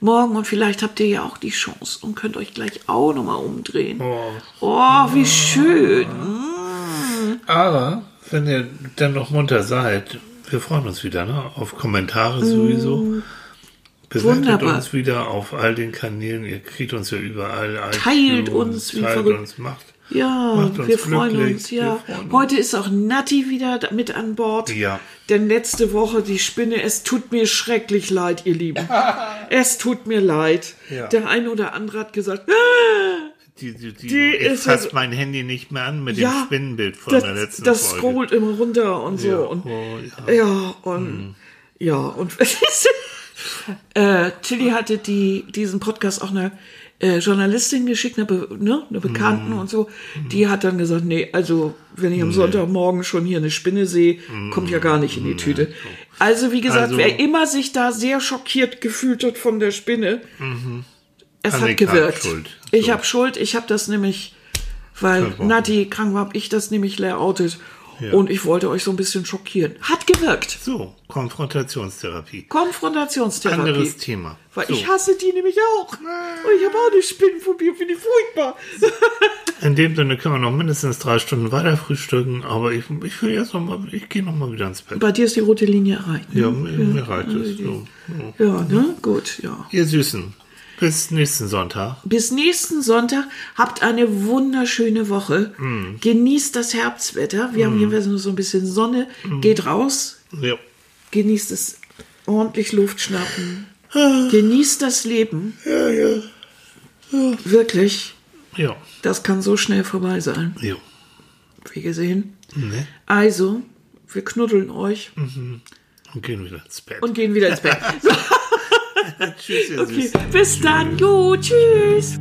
Sonntagmorgen und vielleicht habt ihr ja auch die Chance und könnt euch gleich auch nochmal umdrehen. Oh. Oh, wie schön. Aber wenn ihr dann noch munter seid, wir freuen uns wieder ne? auf Kommentare sowieso. Bewertet Wunderbar. uns wieder auf all den Kanälen. Ihr kriegt uns ja überall. Teilt uns wie teilt verrückt. uns, macht. Ja, wir freuen glücklich. uns, ja. Freuen uns. Heute ist auch Natti wieder mit an Bord. Ja. Denn letzte Woche die Spinne, es tut mir schrecklich leid, ihr Lieben. es tut mir leid. Ja. Der eine oder andere hat gesagt, ah, Die, die, die, Die ich ist fasse also- mein Handy nicht mehr an mit Ja, dem Spinnenbild von der das, letzten das Folge. scrollt immer runter und so. Ja, Und, oh, ja. ja. und ja, und äh, Tilly hatte die, diesen Podcast auch eine äh, Journalistin geschickt, eine, Be ne, eine Bekannten Mhm. und so. Die hat dann gesagt, nee, also wenn ich am Sonntagmorgen schon hier eine Spinne sehe, kommt ja gar nicht in die Tüte. Also wie gesagt, Also- wer immer sich da sehr schockiert gefühlt hat von der Spinne, es hat Annika hat gewirkt. Schuld. Ich So. habe Schuld, ich habe das nämlich, weil. Nati krank war, habe ich das nämlich layoutet. Ja. Und ich wollte euch so ein bisschen schockieren. Hat gewirkt. So, Konfrontationstherapie. Konfrontationstherapie. Anderes Thema. Weil so. ich hasse die nämlich auch. Und ich habe auch eine Spinnenphobie, finde ich furchtbar. In dem Sinne können wir noch mindestens drei Stunden weiter frühstücken, aber ich, ich will jetzt noch mal, ich gehe noch mal wieder ins Bett. Bei dir ist die rote Linie erreicht. Ne? Ja, mir, mir reicht es. So. so. Ja, ne? Gut, ja. Ihr Süßen, bis nächsten Sonntag. Bis nächsten Sonntag. Habt eine wunderschöne Woche. Mm. Genießt das Herbstwetter. Wir haben hier so ein bisschen Sonne. Mm. Geht raus. Ja. Genießt es ordentlich Luft schnappen. Genießt das Leben. Ja, ja. Wirklich. Ja. Das kann so schnell vorbei sein. ja. Wie gesehen. Ne? Also, wir knuddeln euch Und gehen wieder ins Bett. und gehen wieder ins Bett. Tschüss, ihr okay, Süßen. bis dann. Jo, tschüss.